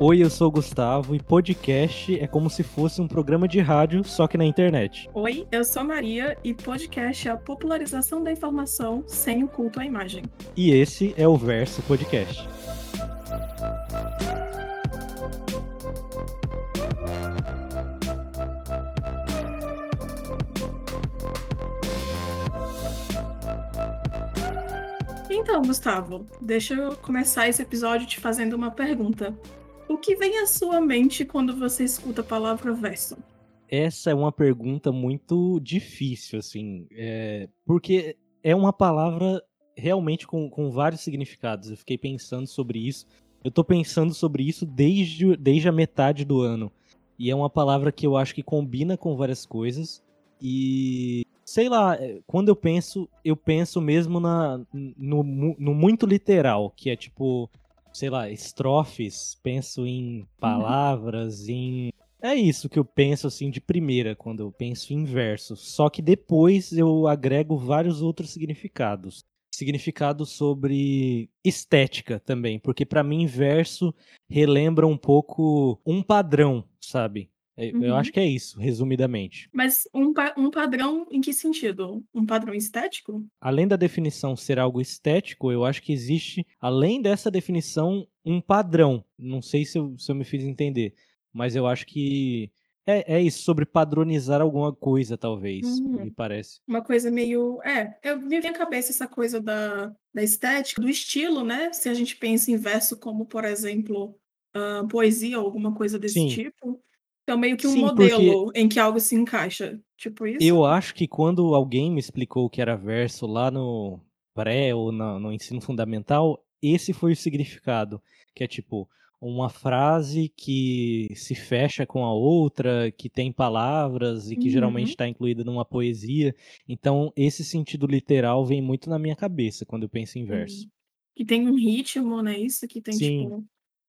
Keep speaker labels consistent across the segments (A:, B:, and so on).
A: Oi, eu sou o Gustavo e podcast é como se fosse um programa de rádio, só que na internet.
B: Oi, eu sou Maria e podcast é a popularização da informação sem o culto à imagem.
A: E esse é o Verso Podcast.
B: Então, Gustavo, deixa eu começar esse episódio te fazendo uma pergunta. O que vem à sua mente quando você escuta a palavra verso?
A: Essa é uma pergunta muito difícil, assim, é... porque é uma palavra realmente com, com vários significados. Eu fiquei pensando sobre isso. Eu tô pensando sobre isso desde, desde a metade do ano. E é uma palavra que eu acho que combina com várias coisas. E sei lá, é, quando eu penso, eu penso mesmo na, no, no muito literal, que é tipo sei lá, estrofes, penso em uhum. palavras, uhum. em. É isso que eu penso assim de primeira quando eu penso em verso. Só que depois eu agrego vários outros significados. Significado sobre estética também, porque para mim verso relembra um pouco um padrão, sabe? Uhum. Eu acho que é isso, resumidamente.
B: Mas um, pa um padrão em que sentido? Um padrão estético?
A: Além da definição ser algo estético, eu acho que existe, além dessa definição, um padrão. Não sei se eu, se eu me fiz entender, mas eu acho que é, é isso, sobre padronizar alguma coisa, talvez, uhum. me parece.
B: Uma coisa meio. É, eu me vem à cabeça essa coisa da, da estética, do estilo, né? Se a gente pensa em verso como, por exemplo, uh, poesia ou alguma coisa desse Sim. tipo. Então, meio que um Sim, modelo em que algo se encaixa. Tipo isso?
A: Eu acho que quando alguém me explicou o que era verso lá no pré ou no, no ensino fundamental, esse foi o significado. Que é tipo, uma frase que se fecha com a outra, que tem palavras e que uhum. geralmente está incluída numa poesia. Então, esse sentido literal vem muito na minha cabeça quando eu penso em verso. Uhum.
B: Que tem um ritmo, né? Isso que tem,
A: Sim.
B: tipo.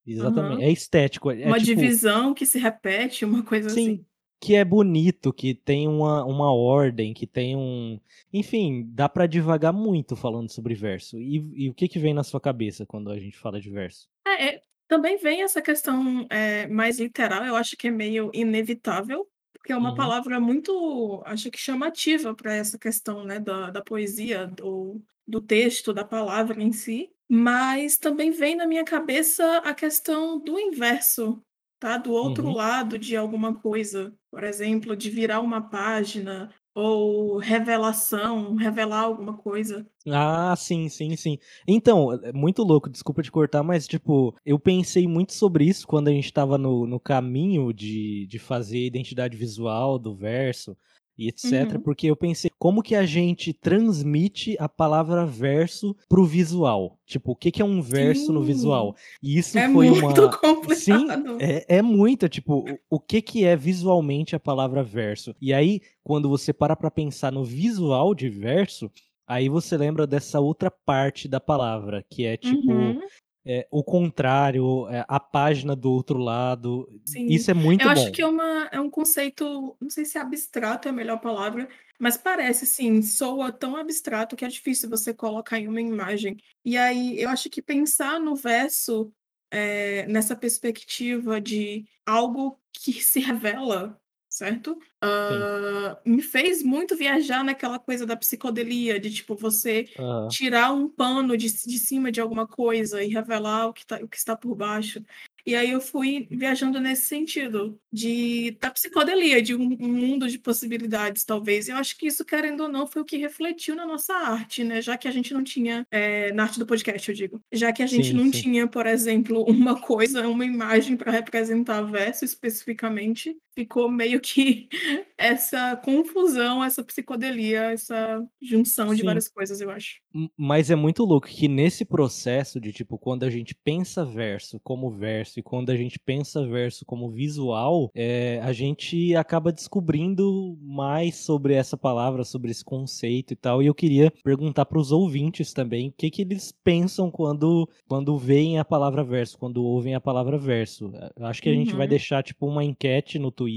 A: Exatamente. Uhum. É estético. É,
B: uma
A: tipo...
B: divisão que se repete, uma coisa
A: Sim,
B: assim.
A: Que é bonito, que tem uma, uma ordem, que tem um. Enfim, dá para divagar muito falando sobre verso. E, e, o que, que vem na sua cabeça quando a gente fala de verso?
B: É, é, também vem essa questão é, mais literal, eu acho que é meio inevitável, porque é uma uhum. palavra muito, acho que chamativa para essa questão né, da, da poesia, do, do texto, da palavra em si. Mas também vem na minha cabeça a questão do inverso, tá? Do outro uhum. lado de alguma coisa. Por exemplo, de virar uma página ou revelação, revelar alguma coisa.
A: Ah, sim, sim, sim. Então, é muito louco, desculpa te cortar, mas, tipo, eu pensei muito sobre isso quando a gente tava no, no caminho de, de fazer identidade visual do verso e etc. Uhum. Porque eu pensei, como que a gente transmite a palavra verso pro visual? Tipo, o que, que é um verso Sim. no visual? E isso
B: é
A: foi
B: muito
A: uma.
B: Complicado.
A: Sim, é, é muito. Tipo, o que, que é visualmente a palavra verso? E aí, quando você para pra pensar no visual de verso, aí você lembra dessa outra parte da palavra, que é tipo. Uhum é, o contrário, é, a página do outro lado. Sim. Isso é muito
B: Eu
A: bom.
B: acho que é, uma, é um conceito, não sei se é abstrato é a melhor palavra, mas parece, sim, soa tão abstrato que é difícil você colocar em uma imagem. E aí, eu acho que pensar no verso é, nessa perspectiva de algo que se revela certo? Uh, me fez muito viajar naquela coisa da psicodelia, de tipo, você uhum. tirar um pano de, de cima de alguma coisa e revelar o que, tá, o que está por baixo. E aí eu fui viajando nesse sentido, de da psicodelia, de um, um, mundo de possibilidades, talvez. E eu acho que isso, querendo ou não, foi o que refletiu na nossa arte, né? Já que a gente não tinha, é, na arte do podcast, eu digo, já que a gente sim, não sim. tinha, por exemplo, uma coisa, uma imagem para representar verso especificamente, ficou meio que essa confusão, essa psicodelia, essa junção Sim. de várias coisas, eu acho.
A: Mas é muito louco que nesse processo de tipo, quando a gente pensa verso como verso e quando a gente pensa verso como visual, é, a gente acaba descobrindo mais sobre essa palavra, sobre esse conceito e tal. E eu queria perguntar para os ouvintes também o que, que eles pensam quando, quando veem a palavra verso, quando ouvem a palavra verso. Acho que a uhum. gente vai uhum. deixar tipo uma enquete no Twitter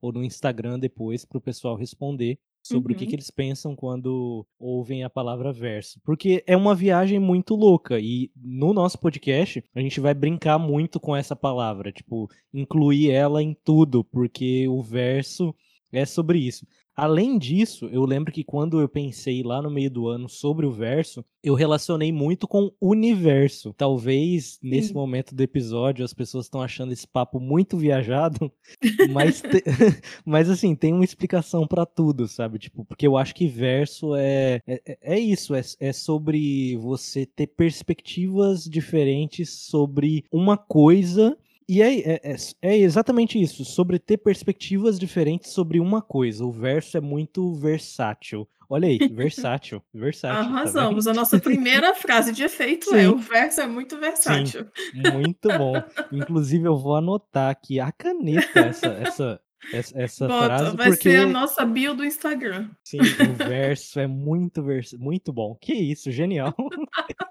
A: ou no Instagram depois para o pessoal responder sobre o que, que
B: Uhum.
A: eles pensam quando ouvem a palavra verso. Porque é uma viagem muito louca e no nosso podcast a gente vai brincar muito com essa palavra, tipo, incluir ela em tudo, porque o verso é sobre isso. Além disso, eu lembro que quando eu pensei lá no meio do ano sobre o verso, eu relacionei muito com universo. Talvez nesse
B: Sim.
A: momento do episódio as pessoas estão achando esse papo muito viajado, mas, te- mas assim, tem uma explicação pra tudo, sabe? Tipo, porque eu acho que verso é, é, é- é isso, é, é sobre você ter perspectivas diferentes sobre uma coisa e é, é, é- é exatamente isso, sobre ter perspectivas diferentes sobre uma coisa. O verso é muito versátil. Olha aí, versátil, versátil. tá?
B: Arrasamos. A nossa primeira frase de efeito é:
A: Sim.
B: o verso é muito versátil.
A: Muito bom. Inclusive, eu vou anotar aqui a caneta essa, essa, essa, essa
B: Bota,
A: frase,
B: vai
A: porque
B: ser a nossa bio do Instagram.
A: sim, o verso é muito, vers... muito bom. Que isso, genial.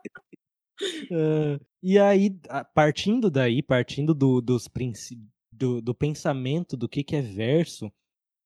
A: Ah, e aí, partindo daí, partindo do, dos do, do pensamento do que, que é verso,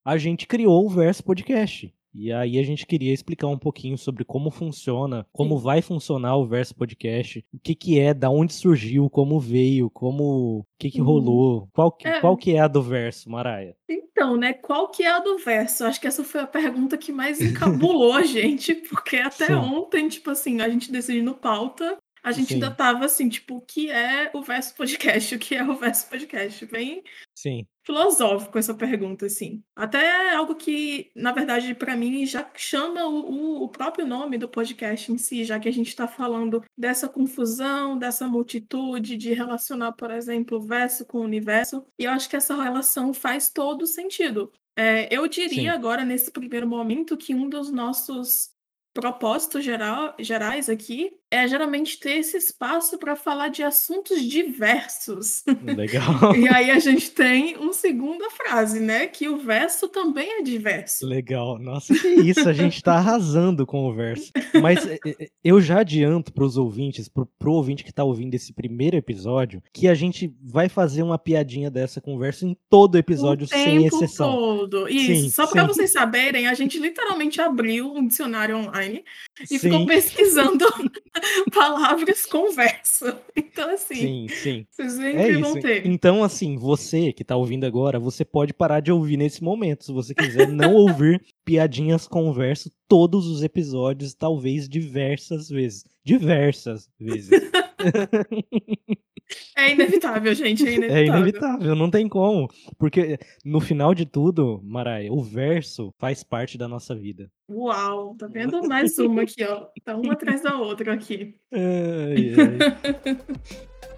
A: a gente criou o Verso Podcast. E aí a gente queria explicar um pouquinho sobre como funciona, como vai funcionar o Verso Podcast, o que que é, da onde surgiu, como veio, como, o que que
B: Uhum.
A: rolou, qual que,
B: É.
A: qual que é a do Verso, Maraia?
B: Então, né, qual que é a do verso? Acho que essa foi a pergunta que mais encabulou a gente, porque até
A: Sim.
B: ontem, tipo assim, a gente decidindo pauta, a gente ainda
A: Sim.
B: tava assim, tipo, o que é o verso podcast? O que é o verso podcast? Bem
A: Sim,
B: filosófico essa pergunta, assim. Até é algo que, na verdade, para mim, já chama o, o- o próprio nome do podcast em si, já que a gente está falando dessa confusão, dessa multitude, de relacionar, por exemplo, o verso com o universo. E eu acho que essa relação faz todo sentido. É, eu diria
A: Sim.
B: agora, nesse primeiro momento, que um dos nossos propósitos geral, gerais aqui é geralmente ter esse espaço para falar de assuntos diversos.
A: legal.
B: E aí a gente tem uma segunda frase, né? Que o verso também é diverso.
A: Legal. Nossa, que isso, a gente tá arrasando com o verso. Mas é, é, eu já adianto pros ouvintes, pro, pro ouvinte que tá ouvindo esse primeiro episódio, que a gente vai fazer uma piadinha dessa com o verso em todo episódio,
B: o
A: sem exceção.
B: todo. Isso.
A: Sim,
B: Só para vocês saberem, a gente literalmente abriu um dicionário online e ficou
A: Sim,
B: pesquisando palavras com verso. Então, assim,
A: sim, sim.
B: vocês
A: É
B: sempre vão
A: isso.
B: ter.
A: Então, assim, você que tá ouvindo agora, você pode parar de ouvir nesse momento, se você quiser não ouvir piadinhas com verso todos os episódios, talvez diversas vezes. Diversas vezes.
B: É inevitável, gente. É
A: É
B: inevitável.
A: inevitável, não tem como. Porque no final de tudo, Maraia, o verso faz parte da nossa vida.
B: Uau, tá vendo? Mais uma aqui, ó. Tá uma atrás da outra aqui.
A: Ai, ai.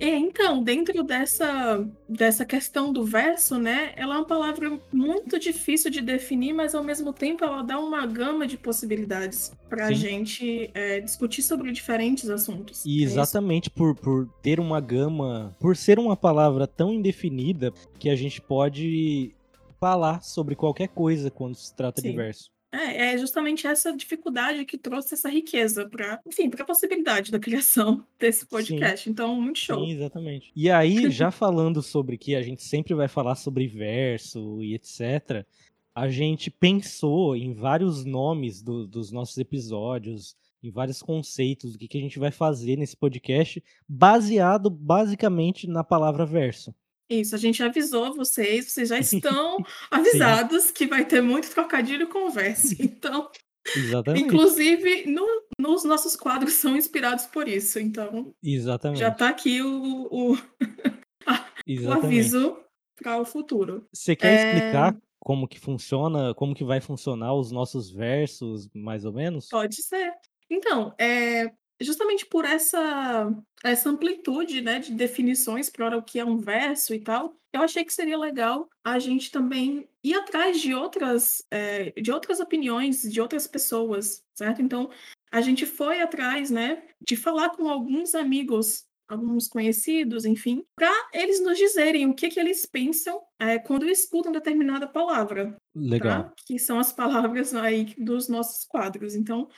B: É, então, dentro dessa, dessa questão do verso, né? Ela é uma palavra muito difícil de definir, mas ao mesmo tempo ela dá uma gama de possibilidades para a gente é, discutir sobre diferentes assuntos.
A: E
B: É isso.
A: exatamente por, por ter uma gama, por ser uma palavra tão indefinida, que a gente pode falar sobre qualquer coisa quando se trata de
B: Sim.
A: verso.
B: É, é justamente essa dificuldade que trouxe essa riqueza para, enfim, para a possibilidade da criação desse podcast. Então, muito show.
A: Sim, exatamente. E aí, já falando sobre que a gente sempre vai falar sobre verso e etc., a gente pensou em vários nomes do- dos nossos episódios, em vários conceitos do que, que a gente vai fazer nesse podcast, baseado basicamente na palavra verso.
B: Isso, a gente avisou vocês, vocês já estão avisados que vai ter muito trocadilho com verso. Então,
A: Exatamente.
B: inclusive, no- nos nossos quadros são inspirados por isso. Então,
A: Exatamente.
B: já tá aqui o, o, o aviso para o futuro.
A: Você quer
B: É.
A: explicar como que funciona, como que vai funcionar os nossos versos, mais ou menos?
B: Pode ser. Então, é, justamente por essa, essa amplitude né, de definições para o que é um verso e tal, eu achei que seria legal a gente também ir atrás de outras, é, de outras opiniões de outras pessoas, certo? Então, a gente foi atrás né, de falar com alguns amigos alguns conhecidos, enfim, para eles nos dizerem o que, que eles pensam é, quando escutam determinada palavra.
A: Legal.
B: Tá? Que são as palavras aí dos nossos quadros. Então,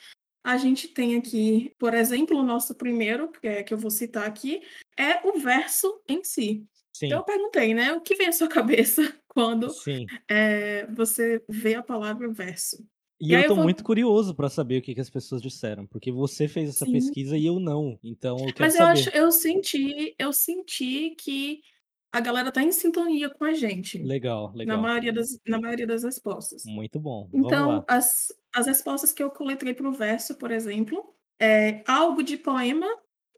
B: a gente tem aqui, por exemplo, o nosso primeiro, que, é, que eu vou citar aqui, é o verso em si.
A: Sim.
B: Então eu perguntei, né? O que vem à sua cabeça quando é, você vê a palavra verso?
A: E,
B: E
A: eu
B: aí eu
A: tô
B: vou-
A: muito curioso pra saber o que, que as pessoas disseram, porque você fez essa
B: Sim.
A: pesquisa e eu não. Então eu quero
B: Mas eu
A: saber.
B: acho, eu senti, eu senti que a galera tá em sintonia com a gente.
A: Legal,
B: Na
A: legal.
B: maioria das, na maioria das respostas.
A: Muito bom.
B: Então, as, as respostas que eu coletrei para o verso, por exemplo, é algo de poema,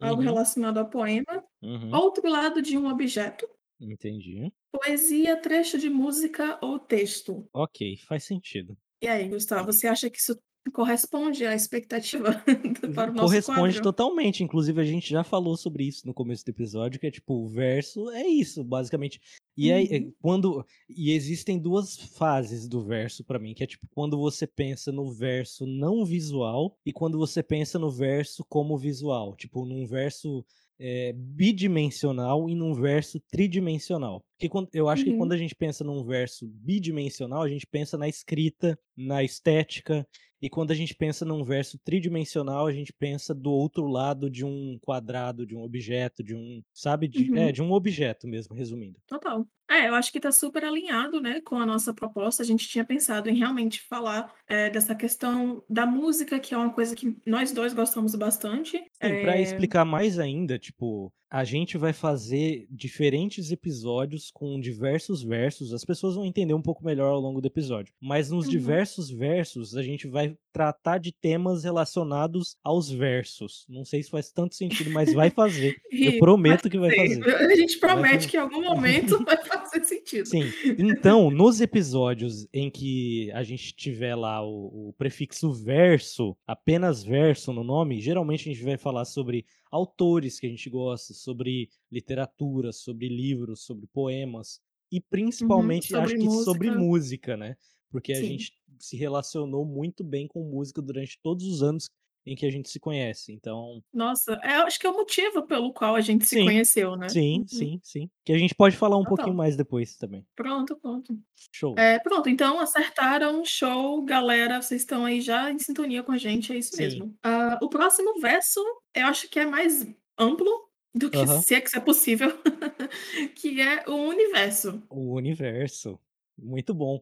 B: algo
A: Uhum,
B: relacionado a poema,
A: uhum,
B: outro lado de um objeto,
A: entendi.
B: poesia, trecho de música ou texto.
A: Ok, faz sentido.
B: E aí, Gustavo, você acha que isso corresponde à expectativa para o nosso
A: Corresponde
B: quadro?
A: totalmente. Inclusive, a gente já falou sobre isso no começo do episódio, que é tipo, o verso é isso, basicamente. E aí, é,
B: Uhum.
A: quando. E existem duas fases do verso pra mim, que é tipo, quando você pensa no verso não visual e quando você pensa no verso como visual. Tipo, num verso é, bidimensional e num verso tridimensional. Porque quando, eu acho que
B: Uhum.
A: quando a gente pensa num verso bidimensional, a gente pensa na escrita, na estética, e quando a gente pensa num verso tridimensional, a gente pensa do outro lado de um quadrado, de um objeto, de um, sabe, de, é,
B: Uhum.
A: de um objeto mesmo, resumindo.
B: Total. É, eu acho que está super alinhado, né, com a nossa proposta. A gente tinha pensado em realmente falar é, dessa questão da música, que é uma coisa que nós dois gostamos bastante.
A: Sim, pra
B: É,
A: explicar mais ainda, tipo, a gente vai fazer diferentes episódios com diversos versos. As pessoas vão entender um pouco melhor ao longo do episódio. Mas nos
B: Uhum.
A: diversos versos, a gente vai tratar de temas relacionados aos versos. Não sei se faz tanto sentido, mas vai fazer. Eu prometo que vai fazer.
B: a gente
A: Vai
B: promete
A: fazer.
B: que em algum momento vai fazer sentido.
A: Sim. Então, nos episódios em que a gente tiver lá o, o prefixo verso, apenas verso no nome, geralmente a gente vai falar sobre autores que a gente gosta, sobre literatura, sobre livros, sobre poemas e principalmente
B: Uhum, sobre
A: acho que sobre
B: música.
A: música, né? Porque a
B: Sim.
A: gente se relacionou muito bem com música durante todos os anos em que a gente se conhece. Então,
B: Nossa, é, eu acho que é o motivo pelo qual a gente se
A: sim,
B: conheceu, né?
A: sim,
B: Uhum,
A: sim, sim. Que a gente pode falar um pouquinho
B: total.
A: mais depois também.
B: Pronto, pronto.
A: Show.
B: É, pronto, então acertaram, show, galera, vocês estão aí já em sintonia com a gente, é isso
A: Sim.
B: mesmo. Ah, o próximo verso, eu acho que é mais amplo do que
A: Aham.
B: se é que isso é possível, que é o universo.
A: O universo. Muito bom.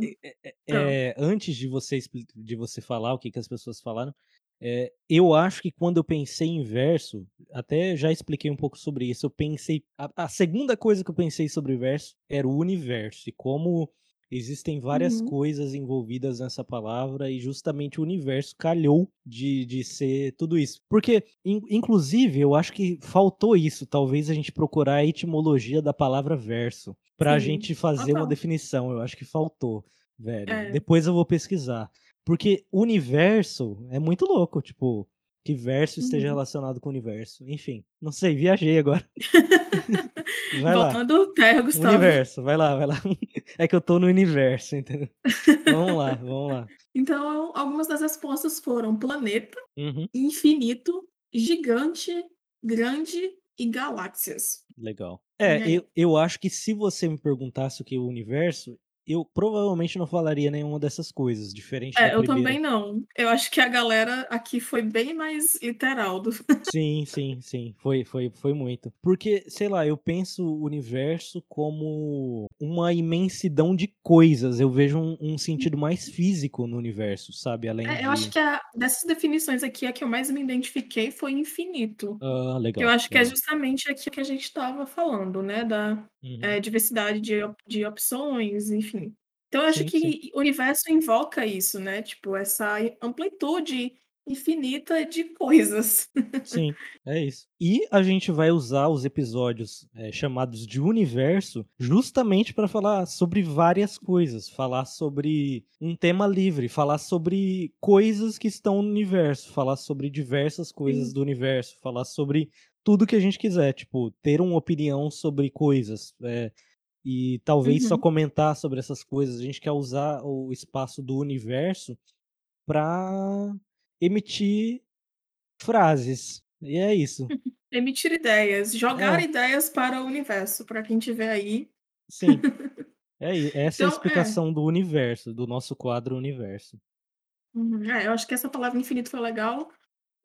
A: Que é,
B: ah,
A: é, antes de você, de você falar o que, que as pessoas falaram, é, eu acho que quando eu pensei em verso, até já expliquei um pouco sobre isso. Eu pensei. A, a segunda coisa que eu pensei sobre verso era o universo e como existem várias
B: uhum,
A: coisas envolvidas nessa palavra e justamente o universo calhou de, de ser tudo isso. Porque, in- inclusive, eu acho que faltou isso. Talvez a gente procurar a etimologia da palavra verso pra
B: sim,
A: gente fazer uma definição. Eu acho que faltou, velho.
B: É.
A: Depois eu vou pesquisar. Porque universo é muito louco, tipo, que verso esteja
B: Uhum.
A: relacionado com o universo. Enfim, não sei, viajei agora. Vai lá.
B: Voltando terra, Gustavo.
A: Universo, vai lá, vai lá. É que eu tô no universo, entendeu? Vamos lá, vamos lá.
B: Então, algumas das respostas foram planeta,
A: Uhum,
B: infinito, gigante, grande e galáxias.
A: legal. É, eu, eu acho que se você me perguntasse o que é o universo, eu provavelmente não falaria nenhuma dessas coisas, diferente da
B: É, eu
A: primeira.
B: também não. Eu acho que a galera aqui foi bem mais literal do
A: Sim, sim, sim. Foi, foi, foi muito. Porque, sei lá, eu penso o universo como uma imensidão de coisas. Eu vejo um, um sentido mais físico no universo, sabe? Além
B: É, eu acho
A: de.
B: que a dessas definições aqui, a que eu mais me identifiquei foi infinito.
A: Ah,
B: Que eu
A: legal,
B: acho que é
A: legal.
B: justamente aqui que a gente estava falando, né? Da
A: Uhum.
B: é, diversidade de, de opções, enfim. Então, eu acho
A: Sim, sim.
B: que o universo invoca isso, né? Tipo, essa amplitude infinita de coisas.
A: Sim, é isso. E a gente vai usar os episódios é, chamados de universo justamente para falar sobre várias coisas, falar sobre um tema livre, falar sobre coisas que estão no universo, falar sobre diversas coisas
B: Sim.
A: do universo, falar sobre tudo que a gente quiser, tipo, ter uma opinião sobre coisas. é, e talvez só
B: Uhum.
A: comentar sobre essas coisas. A gente quer usar o espaço do universo para emitir frases. E é isso.
B: Emitir ideias, jogar
A: É.
B: ideias para o universo, para quem tiver aí.
A: Sim. É essa é a
B: Então é.
A: explicação do universo, do nosso quadro universo.
B: Uhum. É, eu acho que essa palavra infinito foi legal.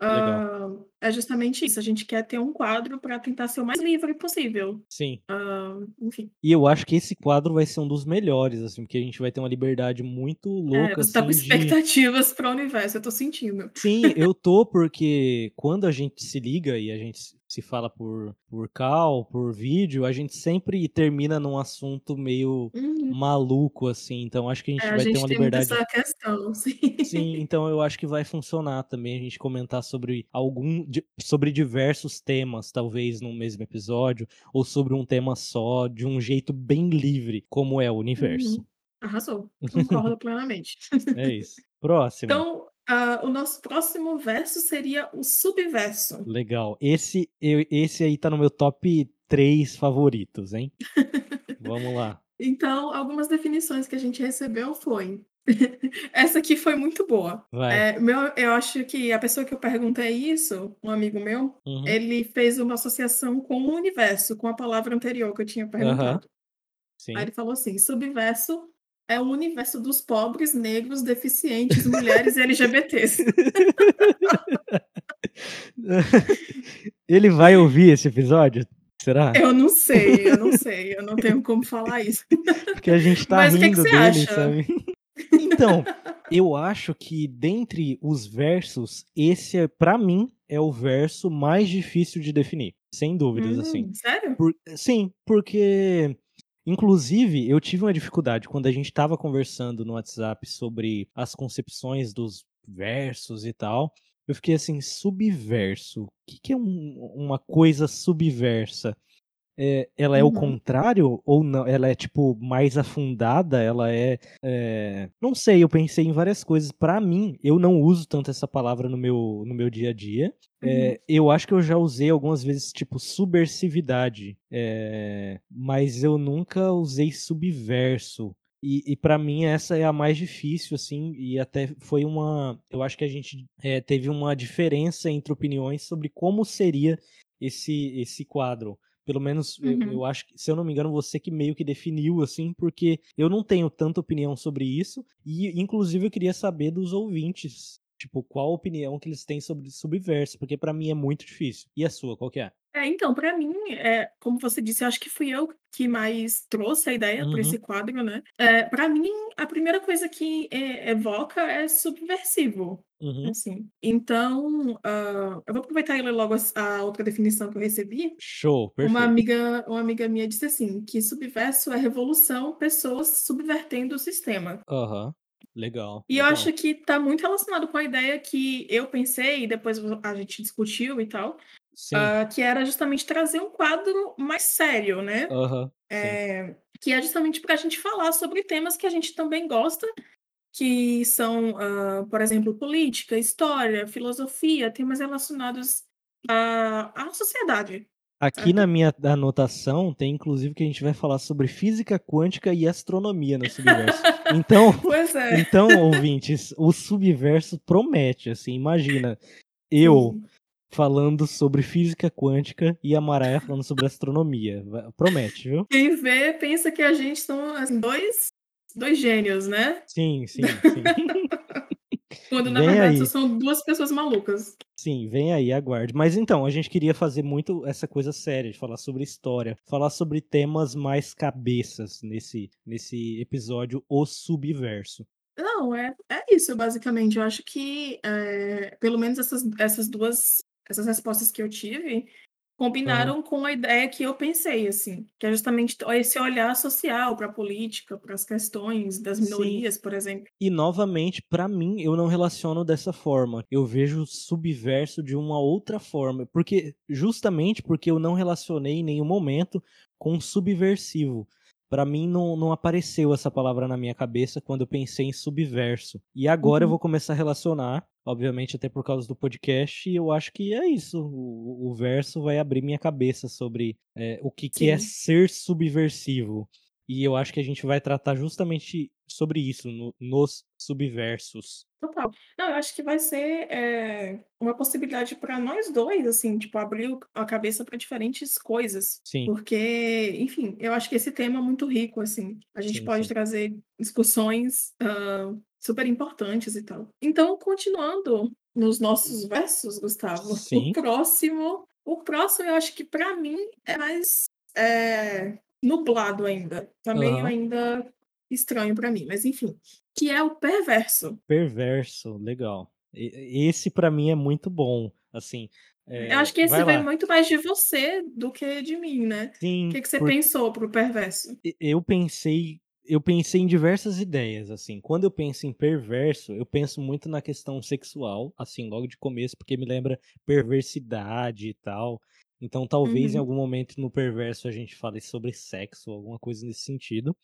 B: Hã, é justamente isso, a gente quer ter um quadro para tentar ser o mais livre possível.
A: Sim.
B: Hã, enfim.
A: E eu acho que esse quadro vai ser um dos melhores, assim, porque a gente vai ter uma liberdade muito
B: É,
A: louca,
B: você tá com
A: assim, de
B: expectativas para o universo, eu tô sentindo.
A: Sim, eu tô, porque quando a gente se liga e a gente se fala por por call, por vídeo, a gente sempre termina num assunto meio
B: Uhum.
A: maluco, assim, então acho que a
B: É,
A: gente
B: a
A: vai ter
B: gente
A: uma
B: tem
A: liberdade
B: essa questão, sim.
A: Sim, então eu acho que vai funcionar também a gente comentar sobre algum sobre diversos temas, talvez num mesmo episódio, ou sobre um tema só, de um jeito bem livre, como é o universo.
B: Uhum. Arrasou, concordo plenamente.
A: É isso. Próximo.
B: Então, hã, o nosso próximo verso seria o subverso.
A: Legal. Esse eu esse aí tá no meu top 3 favoritos, hein. Vamos lá.
B: Então, algumas definições que a gente recebeu foi essa aqui foi muito boa. Eh, meu eu acho que a pessoa que eu perguntei isso, um amigo meu,
A: Uhum.
B: ele fez uma associação com o universo, com a palavra anterior que eu tinha perguntado. Aí
A: Sim.
B: ele falou assim: "Subverso é o universo dos pobres, negros, deficientes, mulheres e LGBTs".
A: Ele vai ouvir esse episódio? Será?
B: Eu não sei, eu não sei, eu não tenho como falar isso.
A: Porque a gente tá
B: Mas o que que
A: rindo
B: você
A: dele,
B: acha?
A: sabe. Então, eu acho que dentre os versos, esse é pra mim, é o verso mais difícil de definir, sem dúvidas, assim.
B: Hum, sério?
A: Por sim, porque inclusive eu tive uma dificuldade quando a gente estava conversando no WhatsApp sobre as concepções dos versos e tal, eu fiquei assim: "Subverso, o que que é um uma coisa subversa? Eh, ela é o
B: Uhum.
A: contrário ou não ela é, tipo, mais afundada, ela é, eh" não sei, eu pensei em várias coisas. Pra mim, eu não uso tanto essa palavra no meu no meu dia a dia.
B: Uhum.
A: Eh, eu acho que eu já usei algumas vezes, tipo, subversividade, eh, mas eu nunca usei subverso. E e pra mim essa é a mais difícil, assim, e até foi uma eu acho que a gente, eh, teve uma diferença entre opiniões sobre como seria esse esse quadro. Pelo menos eu
B: Uhum.
A: eu acho que, se eu não me engano, você que meio que definiu, assim, porque eu não tenho tanta opinião sobre isso, e inclusive eu queria saber dos ouvintes, tipo, qual a opinião que eles têm sobre subverso, porque pra mim é muito difícil. E a sua, qual que é?
B: É, então, pra mim, eh, como você disse, eu acho que fui eu que mais trouxe a ideia pra esse
A: Uhum.
B: quadro, né. Eh, pra mim, a primeira coisa que e evoca é subversivo,
A: Uhum.
B: assim. Então, hã, eu vou aproveitar e ler logo as a outra definição que eu recebi.
A: Show,
B: Uma
A: perfeito.
B: amiga uma amiga minha disse assim, que subverso é revolução, pessoas subvertendo o sistema.
A: Aham. Legal,
B: E eu
A: legal.
B: acho que tá muito relacionado com a ideia que eu pensei e depois a gente discutiu e tal, Hã, que era justamente trazer um quadro mais sério, né.
A: Sim.
B: Eh, que é justamente pra gente falar sobre temas que a gente também gosta, que são, hã, por exemplo, política, história, filosofia, temas relacionados à à sociedade,
A: Aqui na minha anotação tem inclusive que a gente vai falar sobre física quântica e astronomia no subverso. Então
B: Pois é.
A: então, ouvintes, o subverso promete, assim, imagina, eu. Falando sobre física quântica e a Maraia falando sobre astronomia, promete, viu.
B: Quem vê pensa que a gente são, assim, 2 2 gênios, né.
A: Sim, sim, sim.
B: Quando na
A: Vem
B: verdade
A: aí.
B: são 2 pessoas malucas.
A: Sim, vem aí, aguarde. Mas então, a gente queria fazer muito essa coisa séria, de falar sobre história, falar sobre temas mais cabeças nesse nesse episódio O Subverso.
B: Não, é é isso basicamente, eu acho que, eh, pelo menos essas essas 2 essas respostas que eu tive, combinaram com a ideia que eu pensei, assim, que é justamente esse olhar social pra política, para as questões das
A: Sim.
B: minorias, por exemplo.
A: E novamente, pra mim, eu não relaciono dessa forma, eu vejo subverso de uma outra forma, porque justamente porque eu não relacionei em nenhum momento com subversivo. Pra mim não não apareceu essa palavra na minha cabeça quando eu pensei em subverso. E agora eu vou
B: Uhum.
A: começar a relacionar, obviamente até por causa do podcast, e eu acho que é isso, o o verso vai abrir minha cabeça sobre, eh, o que que é ser subversivo. E eu acho que a gente vai tratar justamente sobre isso no, nos subversos.
B: Total. Não, eu acho que vai ser é, uma possibilidade para nós dois, assim, tipo, abrir a cabeça para diferentes coisas.
A: Sim.
B: Porque, enfim, eu acho que esse tema é muito rico, assim. A gente
A: Sim,
B: pode
A: sim.
B: trazer discussões uh, super importantes e tal. Então, continuando nos nossos versos, Gustavo,
A: sim.
B: o próximo, o próximo eu acho que para mim é mais é, nublado ainda. Tá meio
A: uhum.
B: ainda estranho para mim, mas enfim que é o perverso.
A: Perverso, legal. esse para mim é muito bom, assim. É,
B: eu acho que esse
A: veio
B: muito mais de você do que de mim, né?
A: Sim.
B: O que, que você
A: por...
B: pensou pro perverso?
A: Eu pensei, eu pensei em diversas ideias, assim. Quando eu penso em perverso, eu penso muito na questão sexual, assim, logo de começo, porque me lembra perversidade e tal. Então, talvez uhum. em algum momento no perverso a gente fale sobre sexo, alguma coisa nesse sentido.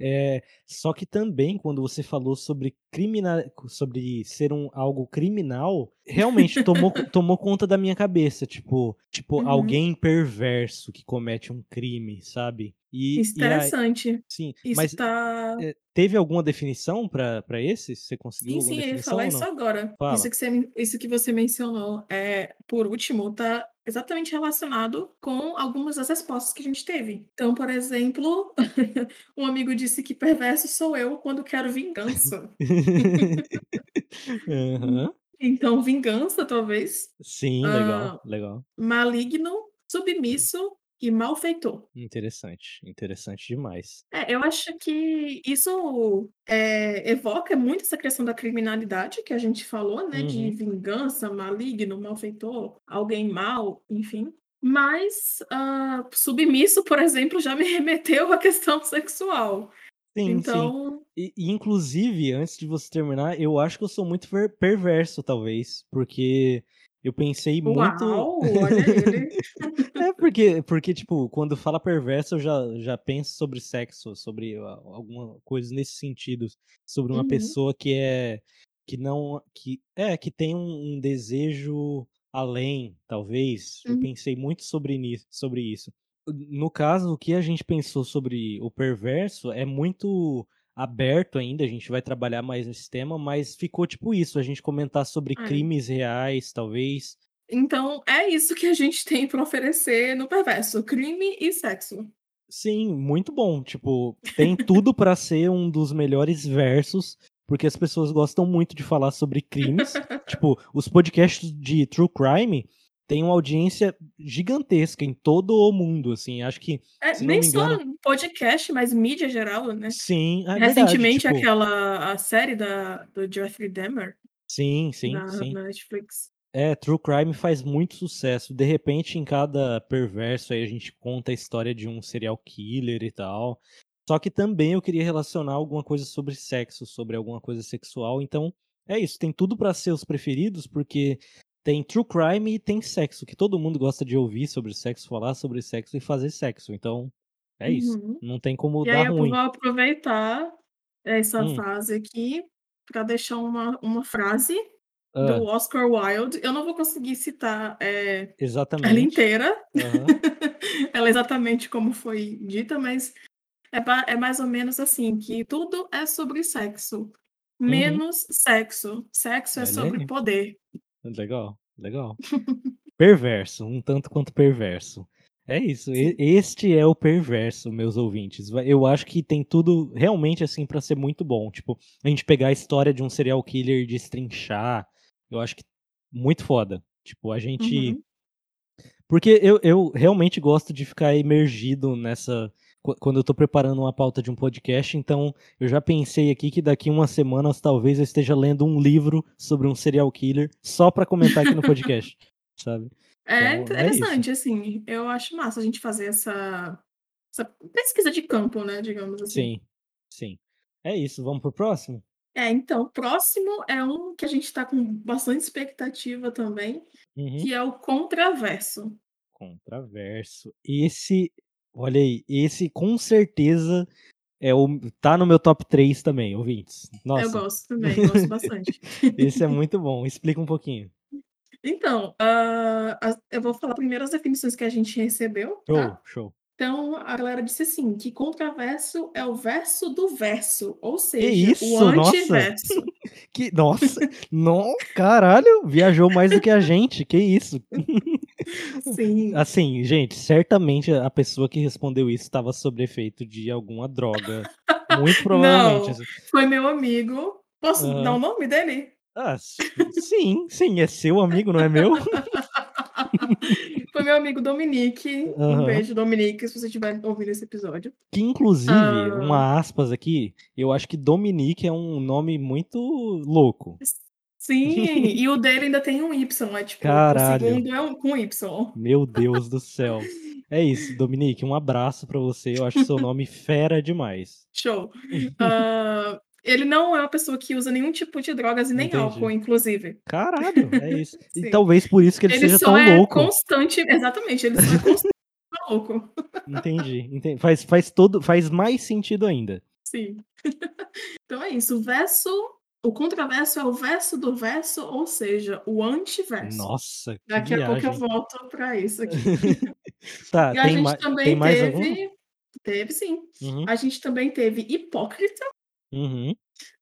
A: É, só que também quando você falou sobre criminal, sobre ser um algo criminal, realmente tomou, tomou conta da minha cabeça, tipo, tipo uhum. alguém perverso que comete um crime, sabe?
B: E, Isso interessante.
A: E aí, sim,
B: Isso
A: mas
B: tá...
A: É, teve alguma definição para esse? Você conseguiu
B: sim,
A: sim,
B: eu ia falar isso agora. Isso que, você, isso que você mencionou, é, por último, tá exatamente relacionado com algumas das respostas que a gente teve. Então, por exemplo, um amigo disse que perverso sou eu quando quero vingança.
A: uhum.
B: Então, vingança, talvez.
A: Sim, legal, legal.
B: Maligno, submisso e malfeitor.
A: Interessante, interessante demais.
B: É, eu acho que isso é, evoca muito essa questão da criminalidade que a gente falou, né? Uhum. De vingança, maligno, malfeitor, alguém mal, enfim. Mas uh, submisso, por exemplo, já me remeteu à questão sexual.
A: Sim,
B: então...
A: sim. E, e, inclusive, antes de você terminar, eu acho que eu sou muito perverso, talvez, porque eu pensei
B: Uau,
A: muito.
B: Olha ele.
A: é porque, porque, tipo, quando fala perverso, eu já, já penso sobre sexo, sobre alguma coisa nesse sentido. Sobre uma uhum. pessoa que é. que não. que É, que tem um, um desejo além, talvez. Uhum. Eu pensei muito sobre, sobre isso. No caso, o que a gente pensou sobre o perverso é muito aberto ainda, a gente vai trabalhar mais nesse tema, mas ficou tipo isso, a gente comentar sobre é. crimes reais, talvez.
B: Então, é isso que a gente tem para oferecer no Perverso, crime e sexo.
A: Sim, muito bom, tipo, tem tudo para ser um dos melhores versos, porque as pessoas gostam muito de falar sobre crimes. tipo, os podcasts de true crime tem uma audiência gigantesca em todo o mundo, assim, acho que.
B: É, nem engano... só podcast, mas mídia geral, né?
A: Sim, é
B: Recentemente,
A: verdade, tipo...
B: aquela a série da, do Jeffrey Dahmer.
A: Sim, sim,
B: na,
A: sim.
B: Na Netflix.
A: É, True Crime faz muito sucesso. De repente, em cada perverso aí a gente conta a história de um serial killer e tal. Só que também eu queria relacionar alguma coisa sobre sexo, sobre alguma coisa sexual. Então, é isso. Tem tudo para ser os preferidos, porque tem true crime e tem sexo, que todo mundo gosta de ouvir sobre sexo, falar sobre sexo e fazer sexo. Então, é isso.
B: Uhum.
A: Não tem como
B: e
A: dar
B: aí
A: ruim.
B: eu vou aproveitar essa hum. fase aqui para deixar uma, uma frase do Oscar Wilde. Eu não vou conseguir citar é,
A: exatamente.
B: ela inteira.
A: Uhum.
B: ela exatamente como foi dita, mas é, é mais ou menos assim, que tudo é sobre sexo. Uhum. Menos uhum. sexo. Sexo é, é sobre poder.
A: Legal, legal. perverso, um tanto quanto perverso. É isso, Sim. este é o perverso, meus ouvintes. Eu acho que tem tudo realmente assim para ser muito bom. Tipo, a gente pegar a história de um serial killer de destrinchar, eu acho que muito foda. Tipo, a gente. Uhum. Porque eu, eu realmente gosto de ficar emergido nessa, quando eu tô preparando uma pauta de um podcast, então eu já pensei aqui que daqui umas semanas talvez eu esteja lendo um livro sobre um serial killer só para comentar aqui no podcast, sabe?
B: É então, é interessante, é assim, eu acho massa a gente fazer essa, essa pesquisa de campo, né, digamos
A: assim. Sim, sim. É isso, vamos pro próximo?
B: É, então, o próximo é um que a gente tá com bastante expectativa também, uhum. que é o Contraverso.
A: Contraverso. Esse Olha aí, esse com certeza é o, tá no meu top 3 também, ouvintes. Nossa.
B: Eu gosto também, gosto bastante.
A: esse é muito bom. Explica um pouquinho.
B: Então, uh, eu vou falar primeiro as definições que a gente recebeu.
A: Show,
B: tá?
A: show.
B: Então, a galera disse assim, que contraverso é o verso do verso, ou
A: Que
B: seja, o
A: isso? Nossa!
B: antiverso.
A: Que nossa! No caralho! Viajou mais do que a gente, que isso?
B: Sim.
A: Assim, gente, certamente a pessoa que respondeu isso estava sob efeito de alguma droga. Muito provavelmente,
B: Não, foi meu amigo. Posso dar
A: Aham.
B: o nome dele?
A: Ah, sim, sim, é seu amigo, não é meu?
B: Foi meu amigo Dominique. Um
A: Aham.
B: beijo, Dominique, se você estiver ouvindo esse episódio.
A: Que inclusive,
B: Hã.
A: uma aspas aqui, eu acho que Dominique é um nome muito louco.
B: Sim, e o dele ainda tem um Y, é tipo, o
A: Caralho.
B: segundo é um com Y.
A: Meu Deus do céu. É isso, Dominique, um abraço pra você, eu acho seu nome fera demais.
B: Show. Hã, ele não é uma pessoa que usa nenhum tipo de drogas e nem álcool,
A: Entendi.
B: inclusive.
A: Caralho, é isso. E talvez por isso que ele
B: Ele
A: seja tão
B: é
A: louco.
B: constante exatamente, ele só é constante louco.
A: Entendi, enten faz faz todo faz mais sentido ainda.
B: Sim. Então é isso, o verso o contraverso é o verso do verso, ou seja, o antiverso.
A: Nossa, que
B: Daqui a pouco eu
A: viagem.
B: volto pra isso aqui.
A: Tá,
B: E a gente também
A: mais algum?
B: teve teve sim.
A: Uhum.
B: A gente também teve hipócrita,
A: Uhum.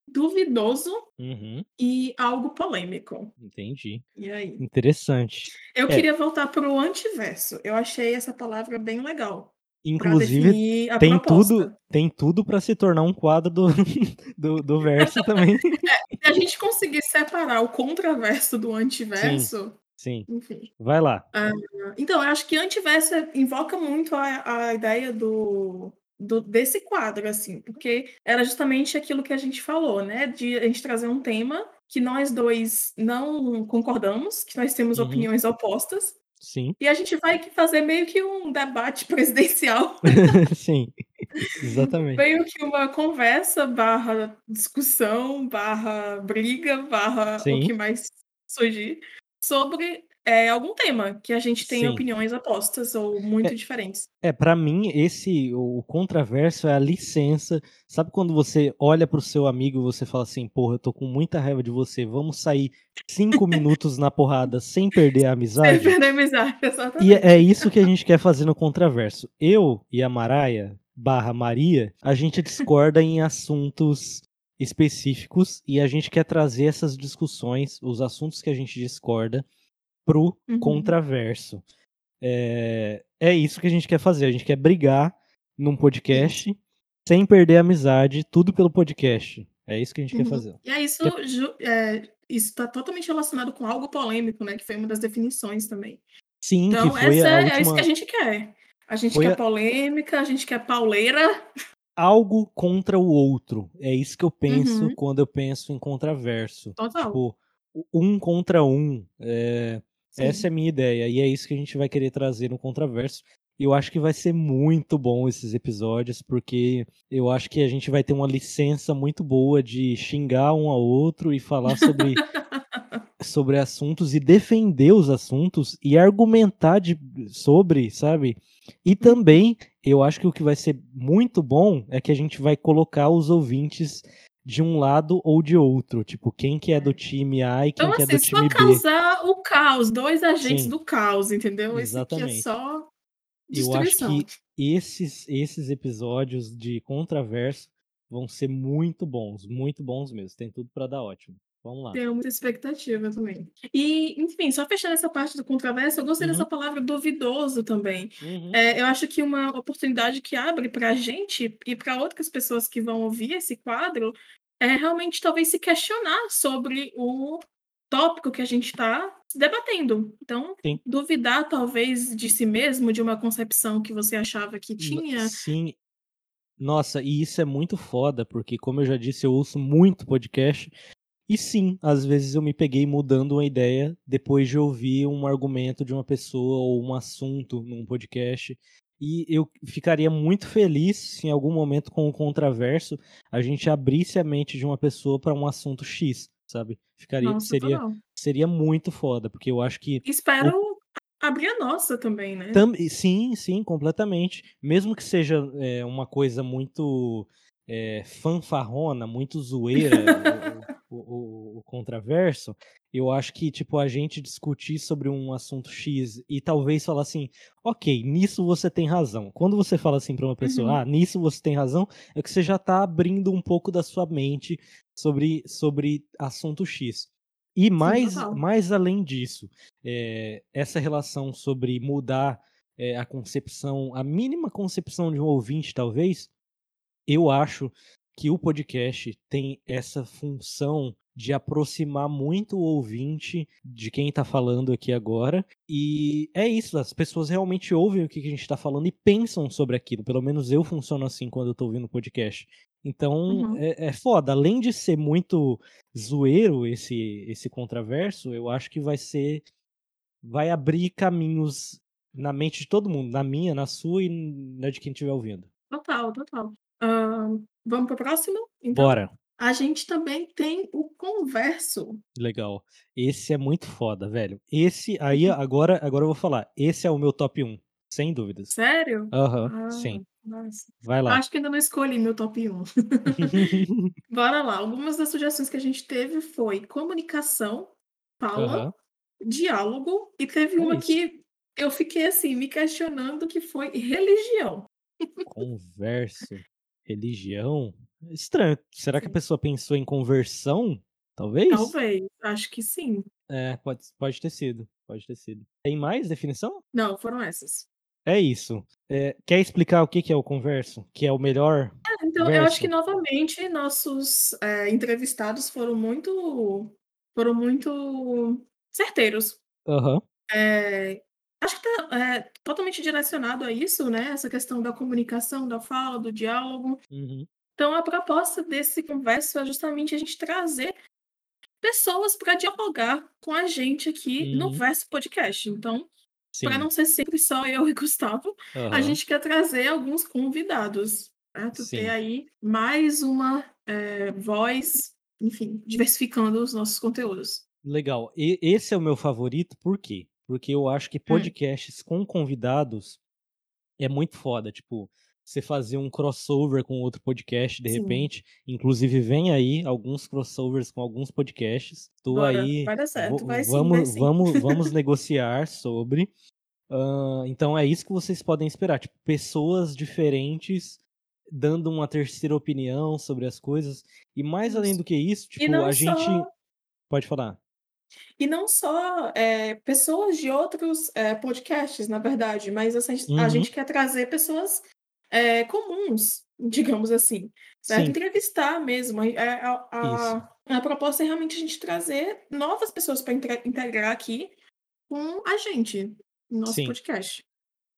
B: duvidoso
A: Uhum.
B: e algo polêmico.
A: Entendi.
B: E aí?
A: Interessante.
B: Eu
A: É.
B: queria voltar pro antiverso, eu achei essa palavra bem legal,
A: Inclusive, tem tudo tem tudo pra se tornar um quadro do do do verso também.
B: É, se a gente conseguir separar o contraverso do
A: Sim,
B: antiverso,
A: sim.
B: enfim.
A: Vai lá.
B: Hã, então, eu acho que antiverso invoca muito a a ideia do do desse quadro, assim, porque era justamente aquilo que a gente falou, né, de a gente trazer um tema que nós 2 não concordamos, que nós temos
A: Uhum.
B: opiniões opostas,
A: Sim.
B: e a gente vai fazer meio que um debate presidencial.
A: Sim, exatamente.
B: Meio que uma conversa barra discussão, barra briga, barra o que
A: Sim.
B: mais surgir, sobre, eh, algum tema que a gente tem
A: Sim.
B: opiniões opostas ou muito
A: É
B: diferentes.
A: é, pra mim esse o contraverso é a licença sabe quando você olha para o seu amigo e você fala assim: "Porra, eu tô com muita raiva de você, vamos sair 5 minutos na porrada sem perder a
B: Sem
A: amizade?"
B: perder a amizade,
A: E é
B: exatamente.
A: é isso que a gente quer fazer no contraverso. Eu e a Maraia, barra Maria, a gente discorda em assuntos específicos e a gente quer trazer essas discussões, os assuntos que a gente discorda, para o
B: Uhum.
A: contraverso. Eh, é isso que a gente quer fazer, a gente quer brigar num podcast, sem perder a amizade, tudo pelo podcast. É isso que a gente quer
B: Uhum.
A: fazer.
B: E é isso
A: Quer
B: ju eh, isso tá totalmente relacionado com algo polêmico, né, que foi uma das definições também.
A: Sim,
B: Então essa
A: a
B: é isso que a
A: última
B: gente quer. A gente
A: foi
B: quer
A: a
B: polêmica, a gente quer pauleira.
A: Algo contra o outro, é isso que eu penso
B: Uhum.
A: quando eu penso em contraverso.
B: Total.
A: Tipo, um contra um, eh, essa é
B: Sim.
A: a minha ideia e é isso que a gente vai querer trazer no contraverso. E eu acho que vai ser muito bom esses episódios, porque eu acho que a gente vai ter uma licença muito boa de xingar um ao outro e falar sobre sobre assuntos e defender os assuntos e argumentar de sobre, sabe. E também, eu acho que o que vai ser muito bom é que a gente vai colocar os ouvintes de um lado ou de outro, tipo, quem que é do
B: É.
A: time A e quem
B: Então
A: que é
B: assim,
A: do
B: só
A: time B.
B: causar o caos, 2 agentes
A: Sim.
B: do caos, entendeu. Esse aqui é
A: Exatamente.
B: só
A: Eu acho
B: destruição.
A: que esses esses episódios de contraverso vão ser muito bons, muito bons mesmo, tem tudo pra dar ótimo. Vamos lá.
B: Tenho muita expectativa também. E, enfim, só fechando essa parte do contraverso, eu gostei dessa
A: Uhum.
B: palavra duvidoso também.
A: Uhum.
B: Eh, eu acho que uma oportunidade que abre pra gente e pra outras pessoas que vão ouvir esse quadro, é realmente talvez se questionar sobre o tópico que a gente tá debatendo. Então,
A: Sim.
B: duvidar talvez de si mesmo, de uma concepção que você achava que tinha.
A: sim. Nossa, e isso é muito foda, porque como eu já disse, eu ouço muito podcast, e sim, às vezes eu me peguei mudando uma ideia depois de ouvir um argumento de uma pessoa ou um assunto num podcast, e eu ficaria muito feliz se em algum momento com o contraverso, a gente abrisse a mente de uma pessoa pra um assunto X, sabe. Ficaria
B: Nossa,
A: seria
B: total.
A: seria muito foda, porque eu acho que o
B: Espero abrir a nossa também, né.
A: Tam sim, sim, completamente. Mesmo que seja, eh, uma coisa muito, eh, fanfarrona, muito zoeira, o, o, o contraverso, eu acho que, tipo, a gente discutir sobre um assunto X e talvez falar assim, ok, nisso você tem razão. Quando você fala assim pra uma pessoa,
B: Uhum.
A: ah, nisso você tem razão, é que você já tá abrindo um pouco da sua mente sobre, sobre assunto X. E mais, mais além disso, é, essa relação sobre mudar é, a concepção, a mínima concepção de um ouvinte, talvez, eu acho que o podcast tem essa função de aproximar muito o ouvinte de quem está falando aqui agora. E é isso, as pessoas realmente ouvem o que a gente está falando e pensam sobre aquilo. Pelo menos eu funciono assim quando eu estou ouvindo o podcast. Então
B: Uhum.
A: é, é foda. Além de ser muito zoeiro esse, esse contraverso, eu acho que vai ser. Vai abrir caminhos na mente de todo mundo, na minha, na sua e na de quem estiver ouvindo.
B: Total, total. Ahn, vamos pro próximo, então?
A: Bora.
B: A gente também tem o converso.
A: Legal. Esse é muito foda, velho. Esse aí, agora, agora eu vou falar. Esse é o meu top 1, sem dúvidas.
B: Sério?
A: Aham,
B: Ah,
A: sim.
B: nossa.
A: Vai lá.
B: Acho que ainda não escolhi meu top 1. Bora lá. Algumas das sugestões que a gente teve foi comunicação, fala,
A: Aham.
B: diálogo e teve
A: É
B: uma
A: isso.
B: que eu fiquei assim me questionando que foi religião.
A: Converso, religião. Estranho. Será que a
B: Sim.
A: pessoa pensou em conversão? Talvez?
B: Talvez, acho que sim.
A: É, pode, pode ter sido. Pode ter sido. Tem mais definição?
B: Não, foram essas.
A: É isso. É, quer explicar o que que é o converso? Que é o melhor
B: É, então eu acho que
A: verso?
B: novamente nossos, eh, entrevistados foram muito foram muito certeiros.
A: Aham.
B: Acho que tá, eh, totalmente direcionado a isso, né, essa questão da comunicação, da fala, do diálogo.
A: Uhum.
B: Então a proposta desse converso é justamente a gente trazer pessoas para dialogar com a gente aqui no
A: Uhum.
B: Verso Podcast. Então, para não ser sempre só eu e Gustavo, a
A: Aham.
B: gente quer trazer alguns convidados, certo? Ter
A: Sim.
B: aí mais uma, eh, voz, enfim, diversificando os nossos conteúdos.
A: Legal. E esse é o meu favorito, por quê? Porque eu acho que
B: Hum.
A: podcasts com convidados é muito foda. Tipo, você fazer um crossover com outro podcast de
B: Sim.
A: repente. Inclusive, vem aí alguns crossovers com alguns podcasts. Tô
B: Bora,
A: aí.
B: vai dar certo, vai sim, vai
A: vamos,
B: sim.
A: vamos, vamos negociar sobre. Ah, então é isso que vocês podem esperar. Tipo, pessoas diferentes dando uma terceira opinião sobre as coisas. E mais além do que isso, tipo, a gente.
B: só
A: Pode falar.
B: E não só, eh, pessoas de outros, eh, podcasts, na verdade, mas assim, a
A: Uhum.
B: gente quer trazer pessoas, eh, comuns, digamos assim, certo?
A: Sim.
B: Entrevistar mesmo, a a a proposta é realmente a gente trazer novas pessoas para integrar aqui com a gente, no nosso
A: Sim.
B: podcast.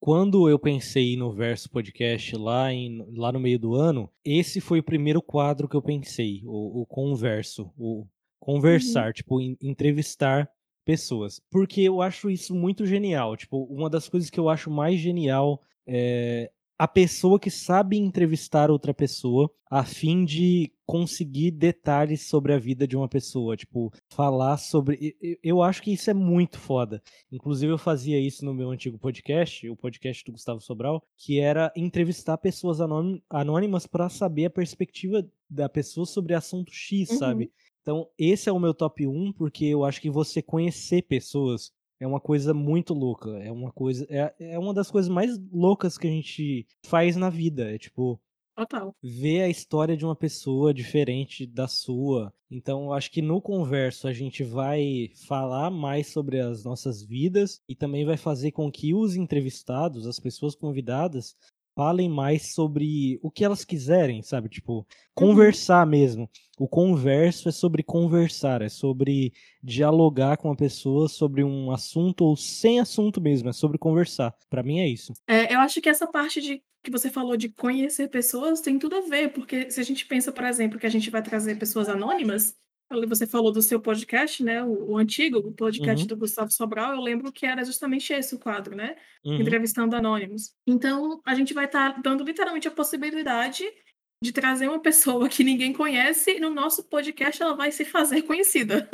A: Quando eu pensei no Verso Podcast lá, em, lá no meio do ano, esse foi o primeiro quadro que eu pensei, o, o converso, o
B: Uhum.
A: conversar, tipo, en- entrevistar pessoas. Porque eu acho isso muito genial. Tipo, uma das coisas que eu acho mais genial é a pessoa que sabe entrevistar outra pessoa a fim de conseguir detalhes sobre a vida de uma pessoa, tipo, falar sobre. Eu acho que isso é muito foda. Inclusive, eu fazia isso no meu antigo podcast, o podcast do Gustavo Sobral, que era entrevistar pessoas anônim- anônimas para saber a perspectiva da pessoa sobre assunto X,
B: Uhum.
A: sabe? Então, esse é o meu top 1, porque eu acho que você conhecer pessoas é uma coisa muito louca. É uma coisa. É, é uma das coisas mais loucas que a gente faz na vida. É tipo,
B: Total.
A: ver a história de uma pessoa diferente da sua. Então, eu acho que no converso a gente vai falar mais sobre as nossas vidas e também vai fazer com que os entrevistados, as pessoas convidadas, falem mais sobre o que elas quiserem, sabe? Tipo,
B: Uhum.
A: conversar mesmo. O converso é sobre conversar, é sobre dialogar com a pessoa sobre um assunto ou sem assunto mesmo, é sobre conversar. Pra mim é isso.
B: É, eu acho que essa parte de que você falou de conhecer pessoas tem tudo a ver, porque se a gente pensa, por exemplo, que a gente vai trazer pessoas anônimas, você falou do seu podcast, né, o, o antigo, o podcast
A: Uhum.
B: do Gustavo Sobral, eu lembro que era justamente esse o quadro, né,
A: Uhum.
B: entrevistando anônimos. Então, a gente vai estar dando literalmente a possibilidade de trazer uma pessoa que ninguém conhece e no nosso podcast ela vai se fazer conhecida.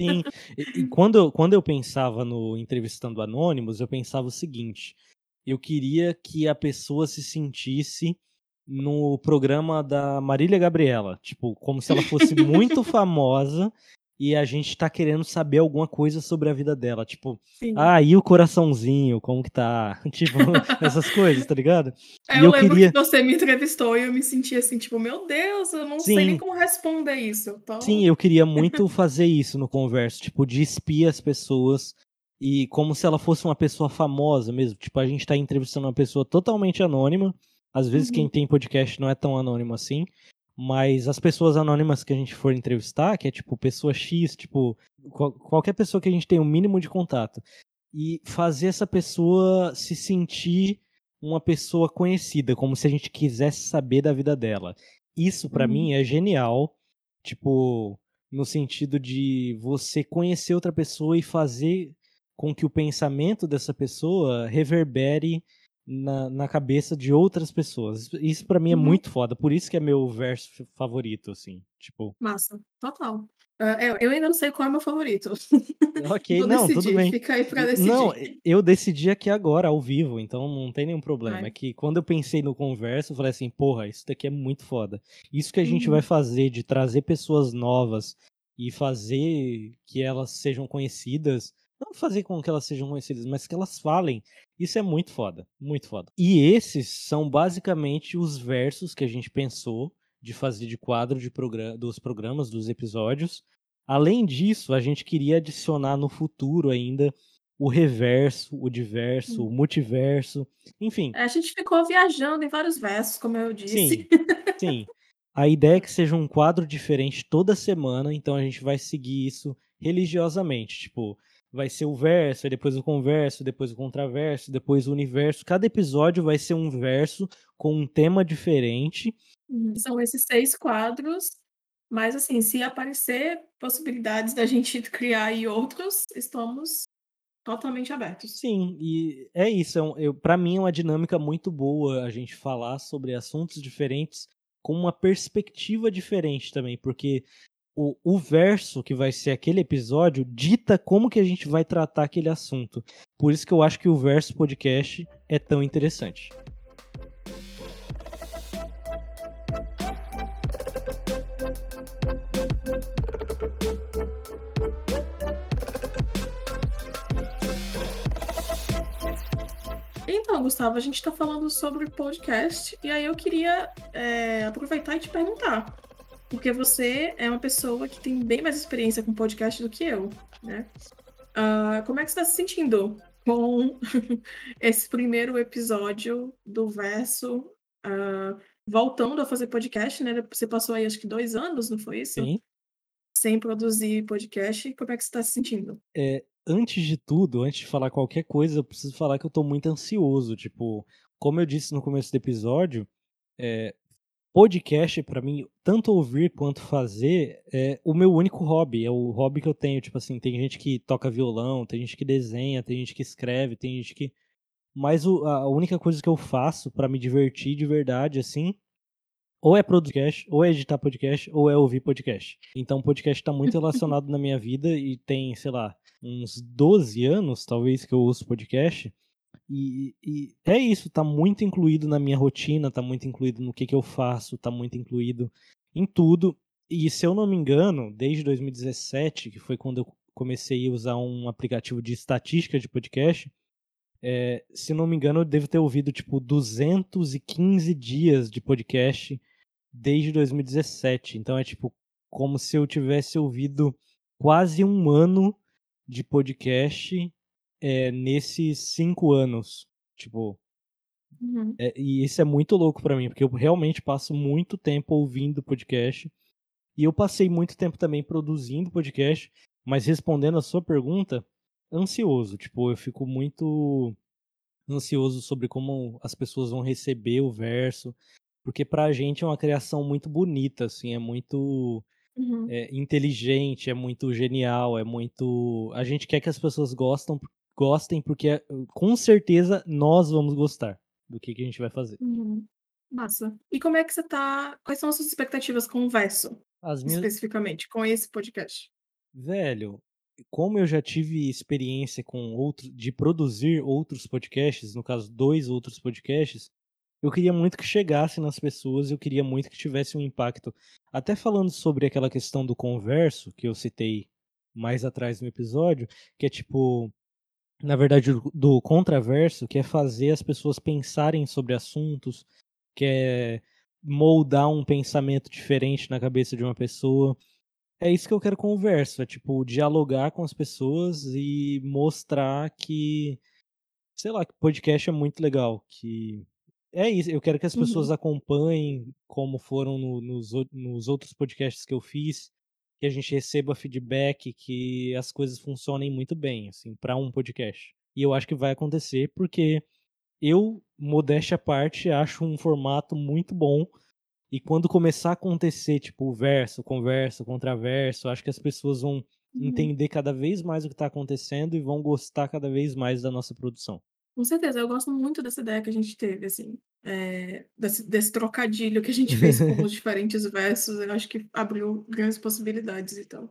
A: Sim, e, e quando, eu, quando eu pensava no entrevistando anônimos, eu pensava o seguinte: eu queria que a pessoa se sentisse no programa da Marília Gabriela. Tipo, como se ela fosse muito famosa e a gente tá querendo saber alguma coisa sobre a vida dela. Tipo,
B: Sim.
A: ah, e o coraçãozinho, como que tá? Tipo, essas coisas, tá ligado?
B: É, eu,
A: eu
B: lembro
A: queria-
B: que você me entrevistou e eu me senti assim, tipo, meu Deus, eu não sei
A: Sim.
B: nem como responder isso. Tô-
A: Sim, eu queria muito fazer isso no converso, tipo, de espiar as pessoas e como se ela fosse uma pessoa famosa mesmo. Tipo, a gente tá entrevistando uma pessoa totalmente anônima. Às vezes
B: Uhum.
A: quem tem podcast não é tão anônimo assim, mas as pessoas anônimas que a gente for entrevistar, que é tipo pessoa X, tipo, qual- qualquer pessoa que a gente tem o mínimo de contato, e fazer essa pessoa se sentir uma pessoa conhecida, como se a gente quisesse saber da vida dela. Isso pra
B: Uhum.
A: mim é genial, tipo, no sentido de você conhecer outra pessoa e fazer com que o pensamento dessa pessoa reverbere na, na cabeça de outras pessoas. Isso pra mim é
B: Uhum.
A: muito foda, por isso que é meu verso favorito, assim, tipo,
B: Massa, total. É, eu, ainda não sei qual é o meu favorito.
A: ok, não,
B: decidir,
A: tudo bem.
B: Fica aí pra decidir.
A: Não, eu decidi aqui agora, ao vivo, então não tem nenhum problema. É que quando eu pensei no converso, eu falei assim, porra, isso daqui é muito foda. Isso que a gente
B: Uhum.
A: vai fazer de trazer pessoas novas e fazer que elas sejam conhecidas, não fazer com que elas sejam conhecidas, mas que elas falem, isso é muito foda, muito foda. E esses são basicamente os versos que a gente pensou de fazer de quadro de dos programas, dos episódios. Além disso, a gente queria adicionar no futuro ainda o reverso, o diverso, o multiverso, enfim.
B: É, a gente ficou viajando em vários versos, como eu disse.
A: Sim, sim. A ideia é que seja um quadro diferente toda semana, então a gente vai seguir isso religiosamente. Tipo, vai ser o verso, depois o converso, depois o contraverso, depois o universo. Cada episódio vai ser um verso com um tema diferente.
B: Uhum. São esses seis quadros, mas assim, se aparecer possibilidades da gente criar aí outros, estamos totalmente abertos.
A: Sim, e é isso. É um, para mim é uma dinâmica muito boa a gente falar sobre assuntos diferentes com uma perspectiva diferente também, porque o, o verso que vai ser aquele episódio dita como que a gente vai tratar aquele assunto. Por isso que eu acho que o verso podcast é tão interessante.
B: Então, Gustavo, a gente está falando sobre podcast, e aí eu queria é, aproveitar e te perguntar, porque você é uma pessoa que tem bem mais experiência com podcast do que eu, né? Ah, como é que você está se sentindo com esse primeiro episódio do Verso, ah, voltando a fazer podcast, né? Você passou aí acho que dois anos, não foi isso?
A: Sim.
B: Sem produzir podcast. Como é que você está se sentindo?
A: É, antes de tudo, antes de falar qualquer coisa, eu preciso falar que eu tô muito ansioso. Tipo, como eu disse no começo do episódio, é, podcast pra mim, tanto ouvir quanto fazer, é o meu único hobby. É o hobby que eu tenho. Tipo assim, tem gente que toca violão, tem gente que desenha, tem gente que escreve, tem gente que. Mas o- a única coisa que eu faço pra me divertir de verdade, assim, ou é podcast, ou é editar podcast, ou é ouvir podcast. Então, podcast tá muito relacionado na minha vida e tem, sei lá, uns 12 anos, talvez, que eu ouço podcast. E, e é isso, tá muito incluído na minha rotina, tá muito incluído no que, que eu faço, tá muito incluído em tudo. E se eu não me engano, desde 2017, que foi quando eu comecei a usar um aplicativo de estatística de podcast, é, se não me engano, eu devo ter ouvido tipo 215 dias de podcast desde 2017. Então é tipo como se eu tivesse ouvido quase um ano de podcast é, nesses cinco anos. Tipo,
B: Uhum.
A: é, e isso é muito louco pra mim, porque eu realmente passo muito tempo ouvindo podcast. E eu passei muito tempo também produzindo podcast, mas respondendo a sua pergunta, ansioso. Tipo, eu fico muito ansioso sobre como as pessoas vão receber o verso, porque pra gente é uma criação muito bonita, assim, é muito
B: Uhum.
A: é, inteligente, é muito genial, é muito. A gente quer que as pessoas gostam, gostem, porque é, com certeza nós vamos gostar do que, que a gente vai fazer.
B: Uhum. Massa. E como é que você tá? Quais são as suas expectativas com o verso,
A: As minhas.
B: especificamente, com esse podcast?
A: Velho, como eu já tive experiência com outro, de produzir outros podcasts, no caso, dois outros podcasts, eu queria muito que chegasse nas pessoas, eu queria muito que tivesse um impacto. Até falando sobre aquela questão do converso, que eu citei mais atrás no episódio, que é tipo, na verdade, do, do contraverso, que é fazer as pessoas pensarem sobre assuntos, que é moldar um pensamento diferente na cabeça de uma pessoa. É isso que eu quero conversa, é, tipo, dialogar com as pessoas e mostrar que, sei lá, que podcast é muito legal, que é isso, eu quero que as pessoas
B: Uhum.
A: acompanhem como foram no, nos, nos outros podcasts que eu fiz, que a gente receba feedback, que as coisas funcionem muito bem, assim, para um podcast. E eu acho que vai acontecer porque eu, modéstia à parte, acho um formato muito bom. E quando começar a acontecer, tipo, verso, converso, contraverso, acho que as pessoas vão
B: Uhum.
A: entender cada vez mais o que está acontecendo e vão gostar cada vez mais da nossa produção.
B: Com certeza, eu gosto muito dessa ideia que a gente teve, assim, eh, desse desse trocadilho que a gente fez com os diferentes versos, eu acho que abriu grandes possibilidades, então.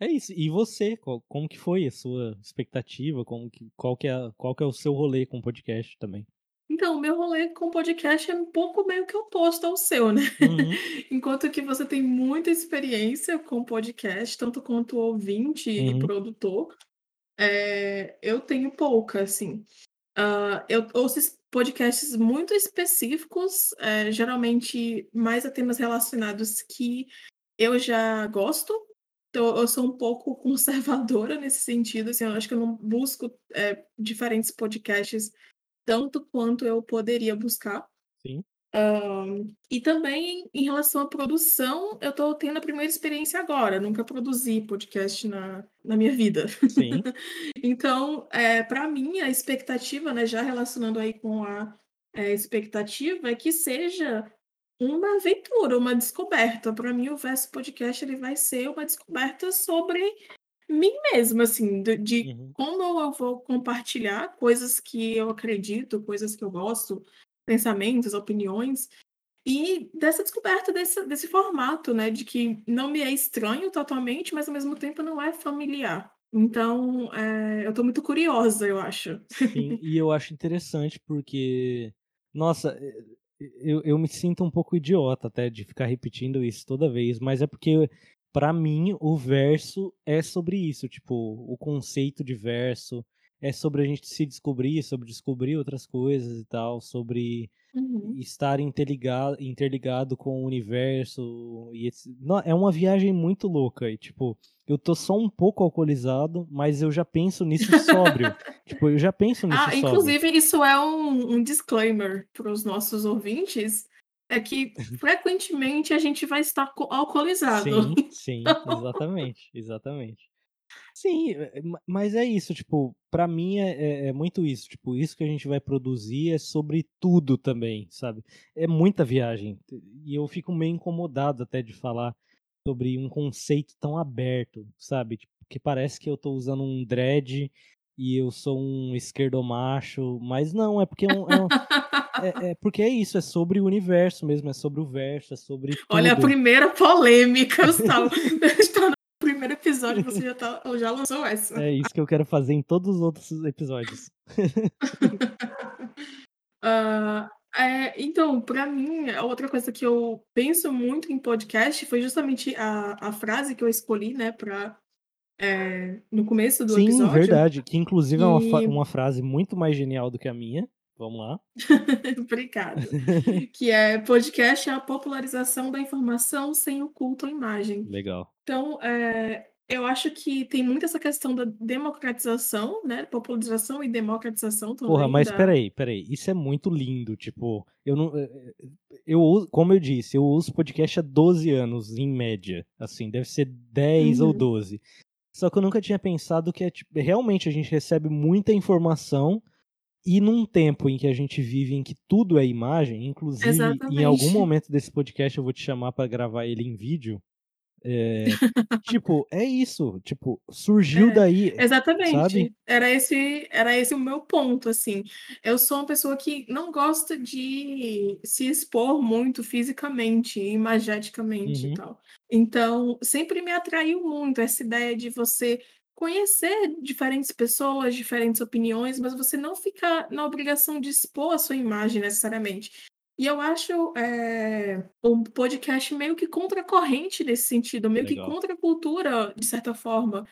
A: É isso. E você, qual como que foi a sua expectativa? Como que qual que é qual que é o seu rolê com o podcast também?
B: Então, o meu rolê com podcast é um pouco meio que oposto ao seu, né.
A: Uhum,
B: Enquanto que você tem muita experiência com podcast, tanto quanto ouvinte e
A: uhum,
B: produtor, eh, eu tenho pouca, assim. Hã, eu ouço podcasts muito específicos, eh, geralmente mais a temas relacionados que eu já gosto, então eu sou um pouco conservadora nesse sentido, assim, eu acho que eu não busco, eh, diferentes podcasts tanto quanto eu poderia buscar.
A: sim,
B: E também em relação à produção, eu estou tendo a primeira experiência agora, nunca produzi podcast na na minha vida.
A: sim,
B: Então, eh, pra mim a expectativa, né, já relacionando aí com a, eh, expectativa, é que seja uma aventura, uma descoberta. Para mim o Verso Podcast ele vai ser uma descoberta sobre mim mesma, assim, do de
A: uhum.
B: como eu vou compartilhar coisas que eu acredito, coisas que eu gosto, pensamentos, opiniões, e dessa descoberta desse desse formato, né, de que não me é estranho totalmente, mas ao mesmo tempo não é familiar. Então, eh, eu estou muito curiosa, eu acho.
A: Sim, e eu acho interessante porque, nossa, eh, eu eu me sinto um pouco idiota até de ficar repetindo isso toda vez, mas é porque pra mim o verso é sobre isso, tipo, o conceito de verso, é sobre a gente se descobrir, sobre descobrir outras coisas e tal, sobre
B: Uhum.
A: estar interligado interligado com o universo e no é uma viagem muito louca e, tipo, eu tô só um pouco alcoolizado, mas eu já penso nisso sóbrio. Tipo, eu já penso nisso
B: Ah,
A: sóbrio.
B: inclusive isso é um um disclaimer para os nossos ouvintes, é que frequentemente a gente vai estar co alcoolizado.
A: Sim, sim, exatamente, exatamente. Sim, eh, ma mas é isso, tipo, pra mim é é é muito isso, tipo, isso que a gente vai produzir é sobre tudo também, sabe. É muita viagem, e eu fico meio incomodado até de falar sobre um conceito tão aberto, sabe, tipo, que parece que eu tô usando um dread e eu sou um esquerdomacho, mas não, é porque é um é um é é porque é isso, é sobre o universo mesmo, é sobre o verso, é sobre
B: Olha a
A: tudo.
B: primeira polêmica, Gustavo. Está primeiro episódio, você já tá já lançou essa.
A: É isso que eu quero fazer em todos os outros episódios.
B: Hã, eh, então, pra mim, outra coisa que eu penso muito em podcast foi justamente a a frase que eu escolhi, né, pra, eh, no começo do
A: Sim,
B: episódio,
A: verdade, que inclusive é uma
B: e
A: uma frase muito mais genial do que a minha. Vamos lá.
B: obrigada, que é: "Podcast é a popularização da informação sem o culto à imagem".
A: Legal.
B: Então, eh, eu acho que tem muito essa questão da democratização, né, popularização e democratização
A: Porra,
B: também
A: mas
B: da
A: espera aí, espera aí, isso é muito lindo, tipo, eu não, eh eh, eu como eu disse, eu uso podcast há 12 anos em média, assim, deve ser 10 ou
B: uhum,
A: 12. Só que eu nunca tinha pensado que é tipo realmente a gente recebe muita informação, e num tempo em que a gente vive em que tudo é imagem, inclusive em algum
B: exatamente.
A: momento desse podcast eu vou te chamar pra gravar ele em vídeo, eh, tipo, é isso, tipo, surgiu
B: É,
A: daí, sabe?
B: exatamente. Era esse era esse o meu ponto, assim. Eu sou uma pessoa que não gosta de se expor muito fisicamente, imageticamente e
A: Uhum.
B: tal. Então, sempre me atraiu muito essa ideia de você conhecer diferentes pessoas, diferentes opiniões, mas você não ficar na obrigação de expor a sua imagem necessariamente. E eu acho, eh, um podcast meio que contracorrente nesse sentido, meio que
A: Legal.
B: contra a cultura, de certa forma.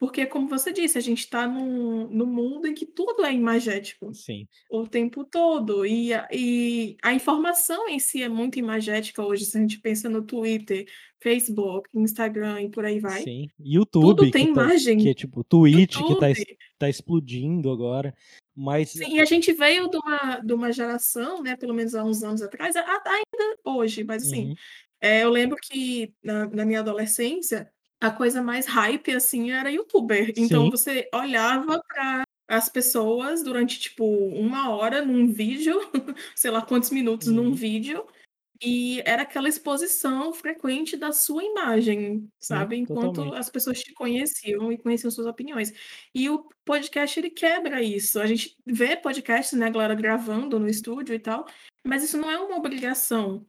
B: Porque, como você disse, a gente tá num num mundo em que tudo é imagético,
A: Sim.
B: o tempo todo. E a e a informação em si é muito imagética hoje, se a gente pensa no Twitter, Facebook, Instagram e por aí vai.
A: Sim.
B: Tudo
A: YouTube
B: tem
A: que tá que
B: imagem.
A: é tipo Twitch que tá
B: YouTube.
A: tá explodindo agora, mas
B: Sim, e a gente veio de uma de uma geração, né, pelo menos há uns anos atrás, ainda hoje, mas assim,
A: Uhum.
B: eh, eu lembro que na na minha adolescência, a coisa mais hype, assim, era youtuber. Então
A: Sim.
B: você olhava para as pessoas durante, tipo, 1 hora num vídeo, sei lá quantos minutos num
A: Uhum.
B: vídeo, e era aquela exposição frequente da sua imagem,
A: Sim,
B: sabe, enquanto
A: totalmente.
B: as pessoas te conheciam e conheciam suas opiniões. E o podcast ele quebra isso. A gente vê podcasts, né, a galera gravando no estúdio e tal, mas isso não é uma obrigação,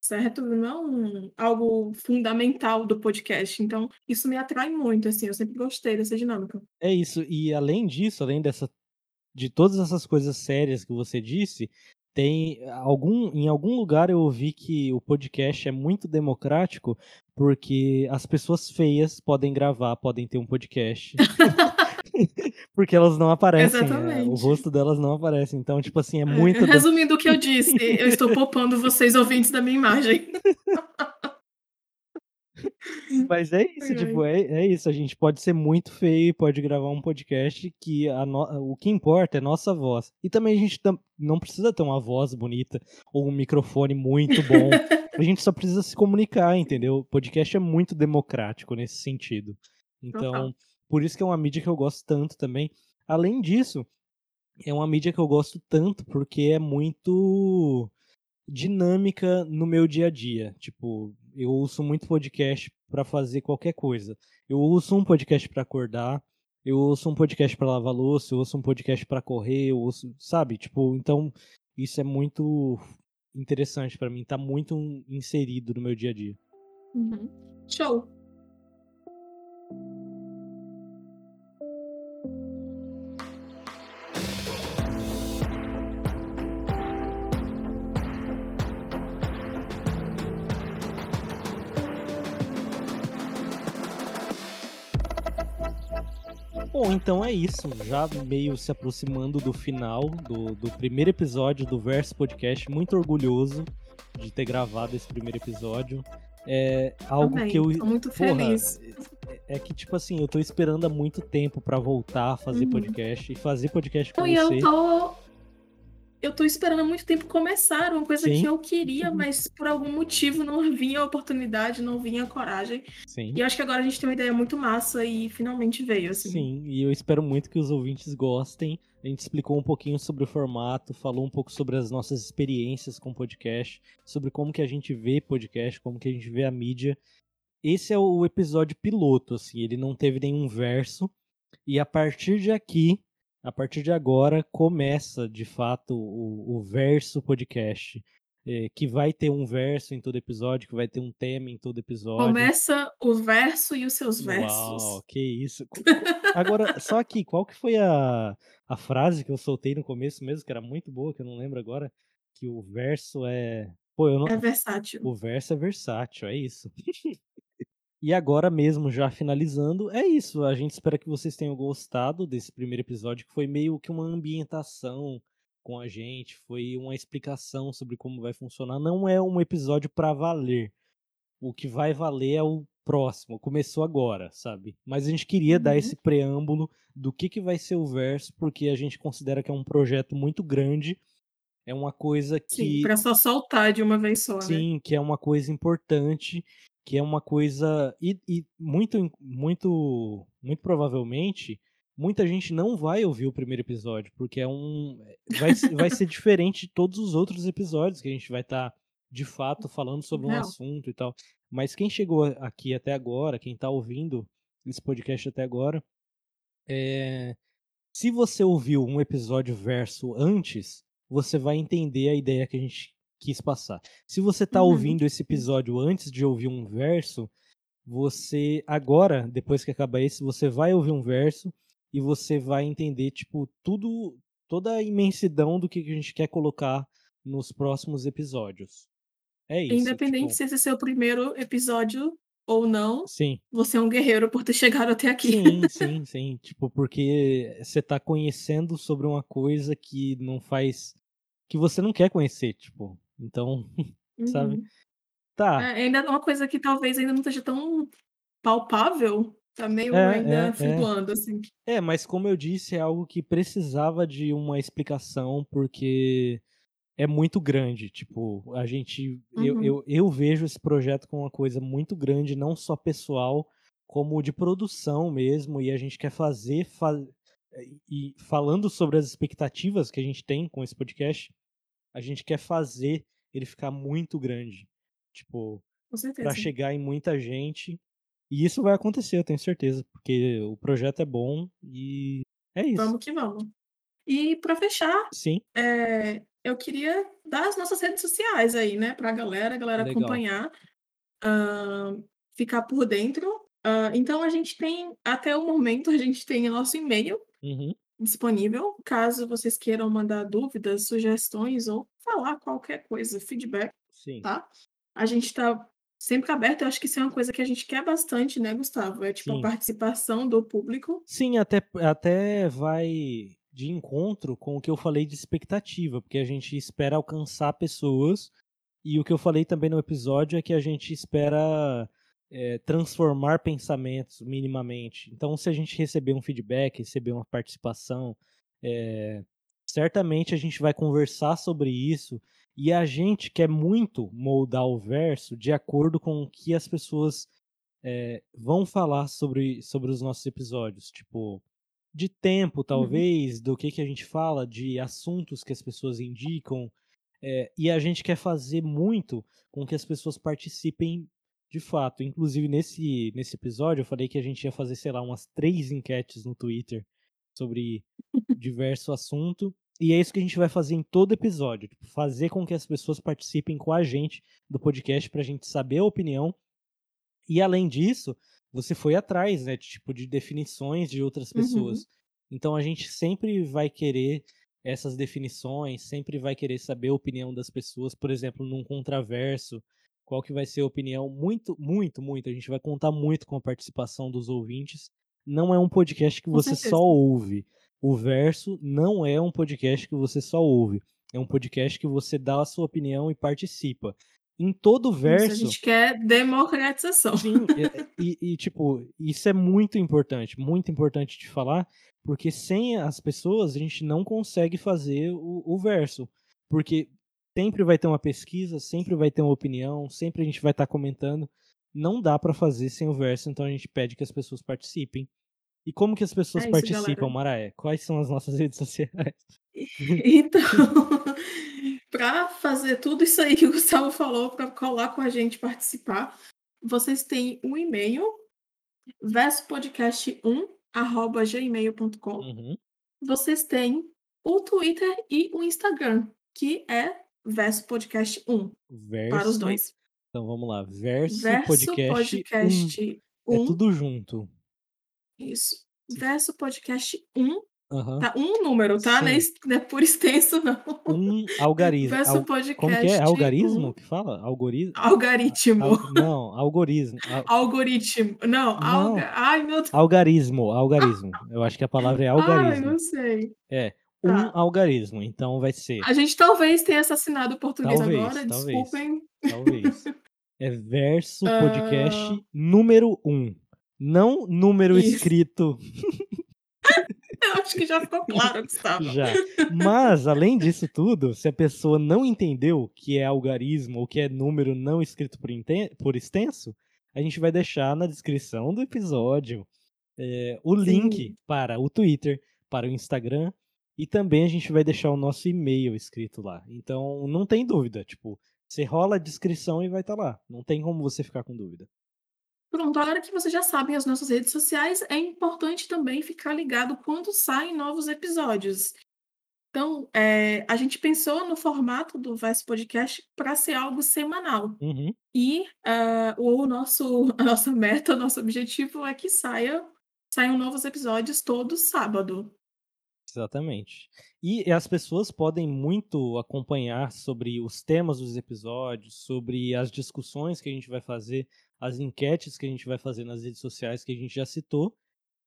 B: certo? Não é um algo fundamental do podcast. Então isso me atrai muito, assim, eu sempre gostei dessa dinâmica.
A: É isso. E além disso, além dessa de todas essas coisas sérias que você disse, tem algum em algum lugar eu ouvi que o podcast é muito democrático, porque as pessoas feias podem gravar, podem ter um podcast. Porque elas não aparecem, o
B: Exatamente.
A: rosto delas não aparece. Então, tipo assim, é
B: É,
A: muito
B: resumindo o que eu disse, eu estou poupando vocês ouvintes da minha imagem.
A: Mas é isso, tipo, é é isso, a gente pode ser muito feio e pode gravar um podcast que a no o que importa é nossa voz. E também a gente tam não precisa ter uma voz bonita ou um microfone muito bom, a gente só precisa se comunicar, entendeu? O podcast é muito democrático nesse sentido. Então, por isso que é uma mídia que eu gosto tanto também. Além disso, é uma mídia que eu gosto tanto, porque é muito dinâmica no meu dia a dia. Tipo, eu ouço muito podcast pra fazer qualquer coisa. Eu ouço um podcast pra acordar, eu ouço um podcast pra lavar louça, eu ouço um podcast pra correr, eu ouço sabe, tipo, então isso é muito interessante pra mim, tá muito inserido no meu dia a dia.
B: Uhum. Show.
A: Bom, então é isso, já meio se aproximando do final do do primeiro episódio do Verso Podcast, muito orgulhoso de ter gravado esse primeiro episódio. É algo que
B: Também,
A: eu
B: tô muito
A: porra,
B: feliz.
A: é que tipo assim, eu tô esperando há muito tempo pra voltar a fazer
B: Uhum.
A: podcast e fazer podcast com
B: e eu
A: você.
B: tô eu tô esperando há muito tempo começar, uma coisa que
A: Sim.
B: eu queria, mas por algum motivo não vinha a oportunidade, não vinha a coragem. E
A: Sim.
B: acho que agora a gente tem uma ideia muito massa e finalmente veio, assim.
A: Sim, e eu espero muito que os ouvintes gostem. A gente explicou um pouquinho sobre o formato, falou um pouco sobre as nossas experiências com podcast, sobre como que a gente vê podcast, como que a gente vê a mídia. Esse é o episódio piloto, assim, ele não teve nenhum verso, e a partir de aqui, a partir de agora, começa de fato o o Verso Podcast, eh, que vai ter um verso em todo episódio, que vai ter um tema em todo episódio.
B: Começa o verso e os seus versos.
A: Uau, que isso. Agora, só aqui, qual que foi a a frase que eu soltei no começo mesmo, que era muito boa, que eu não lembro agora, que o verso é pô, eu não
B: É versátil.
A: o verso é versátil, é isso. E agora mesmo, já finalizando, é isso, a gente espera que vocês tenham gostado desse primeiro episódio, que foi meio que uma ambientação com a gente, foi uma explicação sobre como vai funcionar, não é um episódio pra valer. O que vai valer é o próximo, começou agora, sabe. Mas a gente queria dar esse
B: Uhum.
A: preâmbulo do que que vai ser o Verso, porque a gente considera que é um projeto muito grande, é uma coisa
B: Sim,
A: que
B: pra só soltar de uma vez só, né.
A: Sim, que é uma coisa importante, que é uma coisa e e muito muito muito provavelmente, muita gente não vai ouvir o primeiro episódio, porque é um vai vai ser diferente de todos os outros episódios que a gente vai estar, de fato, falando sobre um
B: Real.
A: assunto e tal. Mas quem chegou aqui até agora, quem tá ouvindo esse podcast até agora, eh, se você ouviu um episódio Verso antes, você vai entender a ideia que a gente quis passar. Se você tá
B: Uhum.
A: ouvindo esse episódio antes de ouvir um Verso, você agora, depois que acabar esse, você vai ouvir um Verso, e você vai entender, tipo, tudo toda a imensidão do que a gente quer colocar nos próximos episódios. É isso.
B: Independente
A: tipo...
B: se esse é seu primeiro episódio ou não,
A: sim.
B: você é um guerreiro por ter chegado até aqui.
A: Sim, sim, sim. Tipo, porque você tá conhecendo sobre uma coisa que não faz. que você não quer conhecer, tipo. Então, uhum. sabe? Tá.
B: É, ainda é uma coisa que talvez ainda não esteja tão palpável. Tá meio é, ainda é, é. flutuando, assim.
A: É, mas como eu disse, é algo que precisava de uma explicação, porque é muito grande. Tipo, a gente. Uhum. Eu, eu, eu, vejo esse projeto como uma coisa muito grande, não só pessoal, como de produção mesmo. E a gente quer fazer. Fa e falando sobre as expectativas que a gente tem com esse podcast, a gente quer fazer ele ficar muito grande. Tipo, para chegar em muita gente. E isso vai acontecer, eu tenho certeza, porque o projeto é bom e é isso.
B: Vamos que vamos. E para fechar,
A: Sim.
B: É, eu queria dar as nossas redes sociais aí, né, para a galera, a galera Legal. acompanhar, uh, ficar por dentro. Uh, então a gente tem, até o momento, a gente tem o nosso e-mail
A: uhum.
B: Disponível, caso vocês queiram mandar dúvidas, sugestões ou falar qualquer coisa, feedback,
A: Sim.
B: tá? A gente está sempre aberto, eu acho que isso é uma coisa que a gente quer bastante, né, Gustavo? É tipo Sim. a participação do público.
A: Sim, até, até vai de encontro com o que eu falei de expectativa, porque a gente espera alcançar pessoas, e o que eu falei também no episódio é que a gente espera é, transformar pensamentos minimamente. Então, se a gente receber um feedback, receber uma participação, é, certamente a gente vai conversar sobre isso, e a gente quer muito moldar o verso de acordo com o que as pessoas é, vão falar sobre, sobre os nossos episódios. Tipo, de tempo, uhum. talvez, uhum. do que, que a gente fala, de assuntos que as pessoas indicam. É, e a gente quer fazer muito com que as pessoas participem de fato. Inclusive, nesse, nesse episódio, eu falei que a gente ia fazer, sei lá, umas três enquetes no Twitter sobre diverso assunto. E é isso que a gente vai fazer em todo episódio. Tipo, fazer com que as pessoas participem com a gente do podcast para a gente saber a opinião. E além disso, você foi atrás, né, de, tipo, de definições de outras pessoas. Uhum. Então a gente sempre vai querer essas definições, sempre vai querer saber a opinião das pessoas, por exemplo, num contraverso, qual que vai ser a opinião, muito, muito, muito, a gente vai contar muito com a participação dos ouvintes. Não é um podcast que você só ouve. O verso não é um podcast que você só ouve. É um podcast que você dá a sua opinião e participa em todo verso. Isso,
B: a gente quer democratização.
A: Sim, e, e, tipo, isso é muito importante, muito importante de falar, porque sem as pessoas a gente não consegue fazer o, o verso. Porque sempre vai ter uma pesquisa, sempre vai ter uma opinião, sempre a gente vai estar tá comentando. Não dá para fazer sem o verso, então a gente pede que as pessoas participem. E como que as pessoas é isso, participam, galera. Maraé? Quais são as nossas redes sociais?
B: Então, para fazer tudo isso aí que o Gustavo falou, para colar com a gente participar, vocês têm um e-mail, versopodcast1, arroba gmail.com.
A: Uhum.
B: Vocês têm o Twitter e o Instagram, que é Verso Podcast 1.
A: Verso...
B: Para os dois.
A: Então vamos lá. Verso, Verso Podcast, podcast 1. 1. É tudo junto.
B: Isso. Verso Podcast 1
A: Uhum.
B: Tá um número, tá? Não é, não é por extenso, não.
A: Um algarismo.
B: Verso Al... podcast.
A: Como que é? Algarismo um... que fala? Algoritmo?
B: Algaritmo.
A: Al... Não, algoritmo.
B: Al... Algoritmo. Não, não. Alga... Ai, meu Deus.
A: Algarismo, algarismo. Eu acho que a palavra é algarismo.
B: Ai, não sei.
A: É, um tá. algarismo. Então vai ser.
B: A gente talvez tenha assassinado o português talvez, agora,
A: talvez,
B: desculpem.
A: Talvez. É verso podcast uh... número um. Não número Isso. escrito.
B: Eu acho que já ficou claro, Gustavo.
A: Já. Mas, além disso tudo, se a pessoa não entendeu que é algarismo ou que é número não escrito por, por extenso, a gente vai deixar na descrição do episódio é, o Sim. link para o Twitter, para o Instagram e também a gente vai deixar o nosso e-mail escrito lá. Então, não tem dúvida. Tipo, você rola a descrição e vai estar tá lá. Não tem como você ficar com dúvida.
B: Pronto, agora que vocês já sabem as nossas redes sociais, é importante também ficar ligado quando saem novos episódios. Então, é, a gente pensou no formato do Vice Podcast para ser algo semanal.
A: Uhum.
B: E uh, o nosso, a nossa meta, o nosso objetivo é que saia, saiam novos episódios todo sábado.
A: Exatamente. E as pessoas podem muito acompanhar sobre os temas dos episódios, sobre as discussões que a gente vai fazer, as enquetes que a gente vai fazer nas redes sociais que a gente já citou.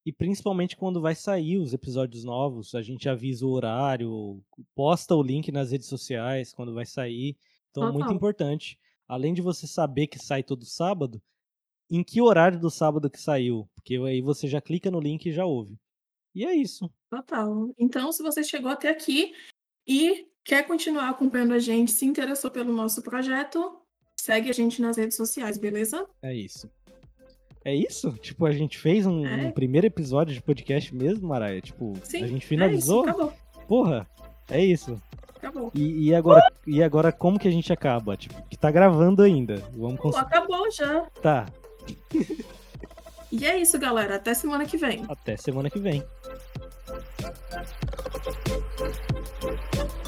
A: E principalmente quando vai sair os episódios novos, a gente avisa o horário, posta o link nas redes sociais quando vai sair. Então, é muito importante. Além de você saber que sai todo sábado, em que horário do sábado que saiu? Porque aí você já clica no link e já ouve. E é isso.
B: Total. Então, se você chegou até aqui e quer continuar acompanhando a gente, se interessou pelo nosso projeto, segue a gente nas redes sociais, beleza?
A: É isso. É isso? Tipo, a gente fez um, é. um primeiro episódio de podcast mesmo, Maraia? Tipo, Sim, a gente finalizou?
B: É isso, acabou.
A: Porra, é isso.
B: Acabou.
A: E, e, agora, e agora, como que a gente acaba? Tipo, que tá gravando ainda. Vamos
B: acabou já.
A: Tá.
B: e é isso, galera. Até semana que vem.
A: Até semana que vem. Thank you.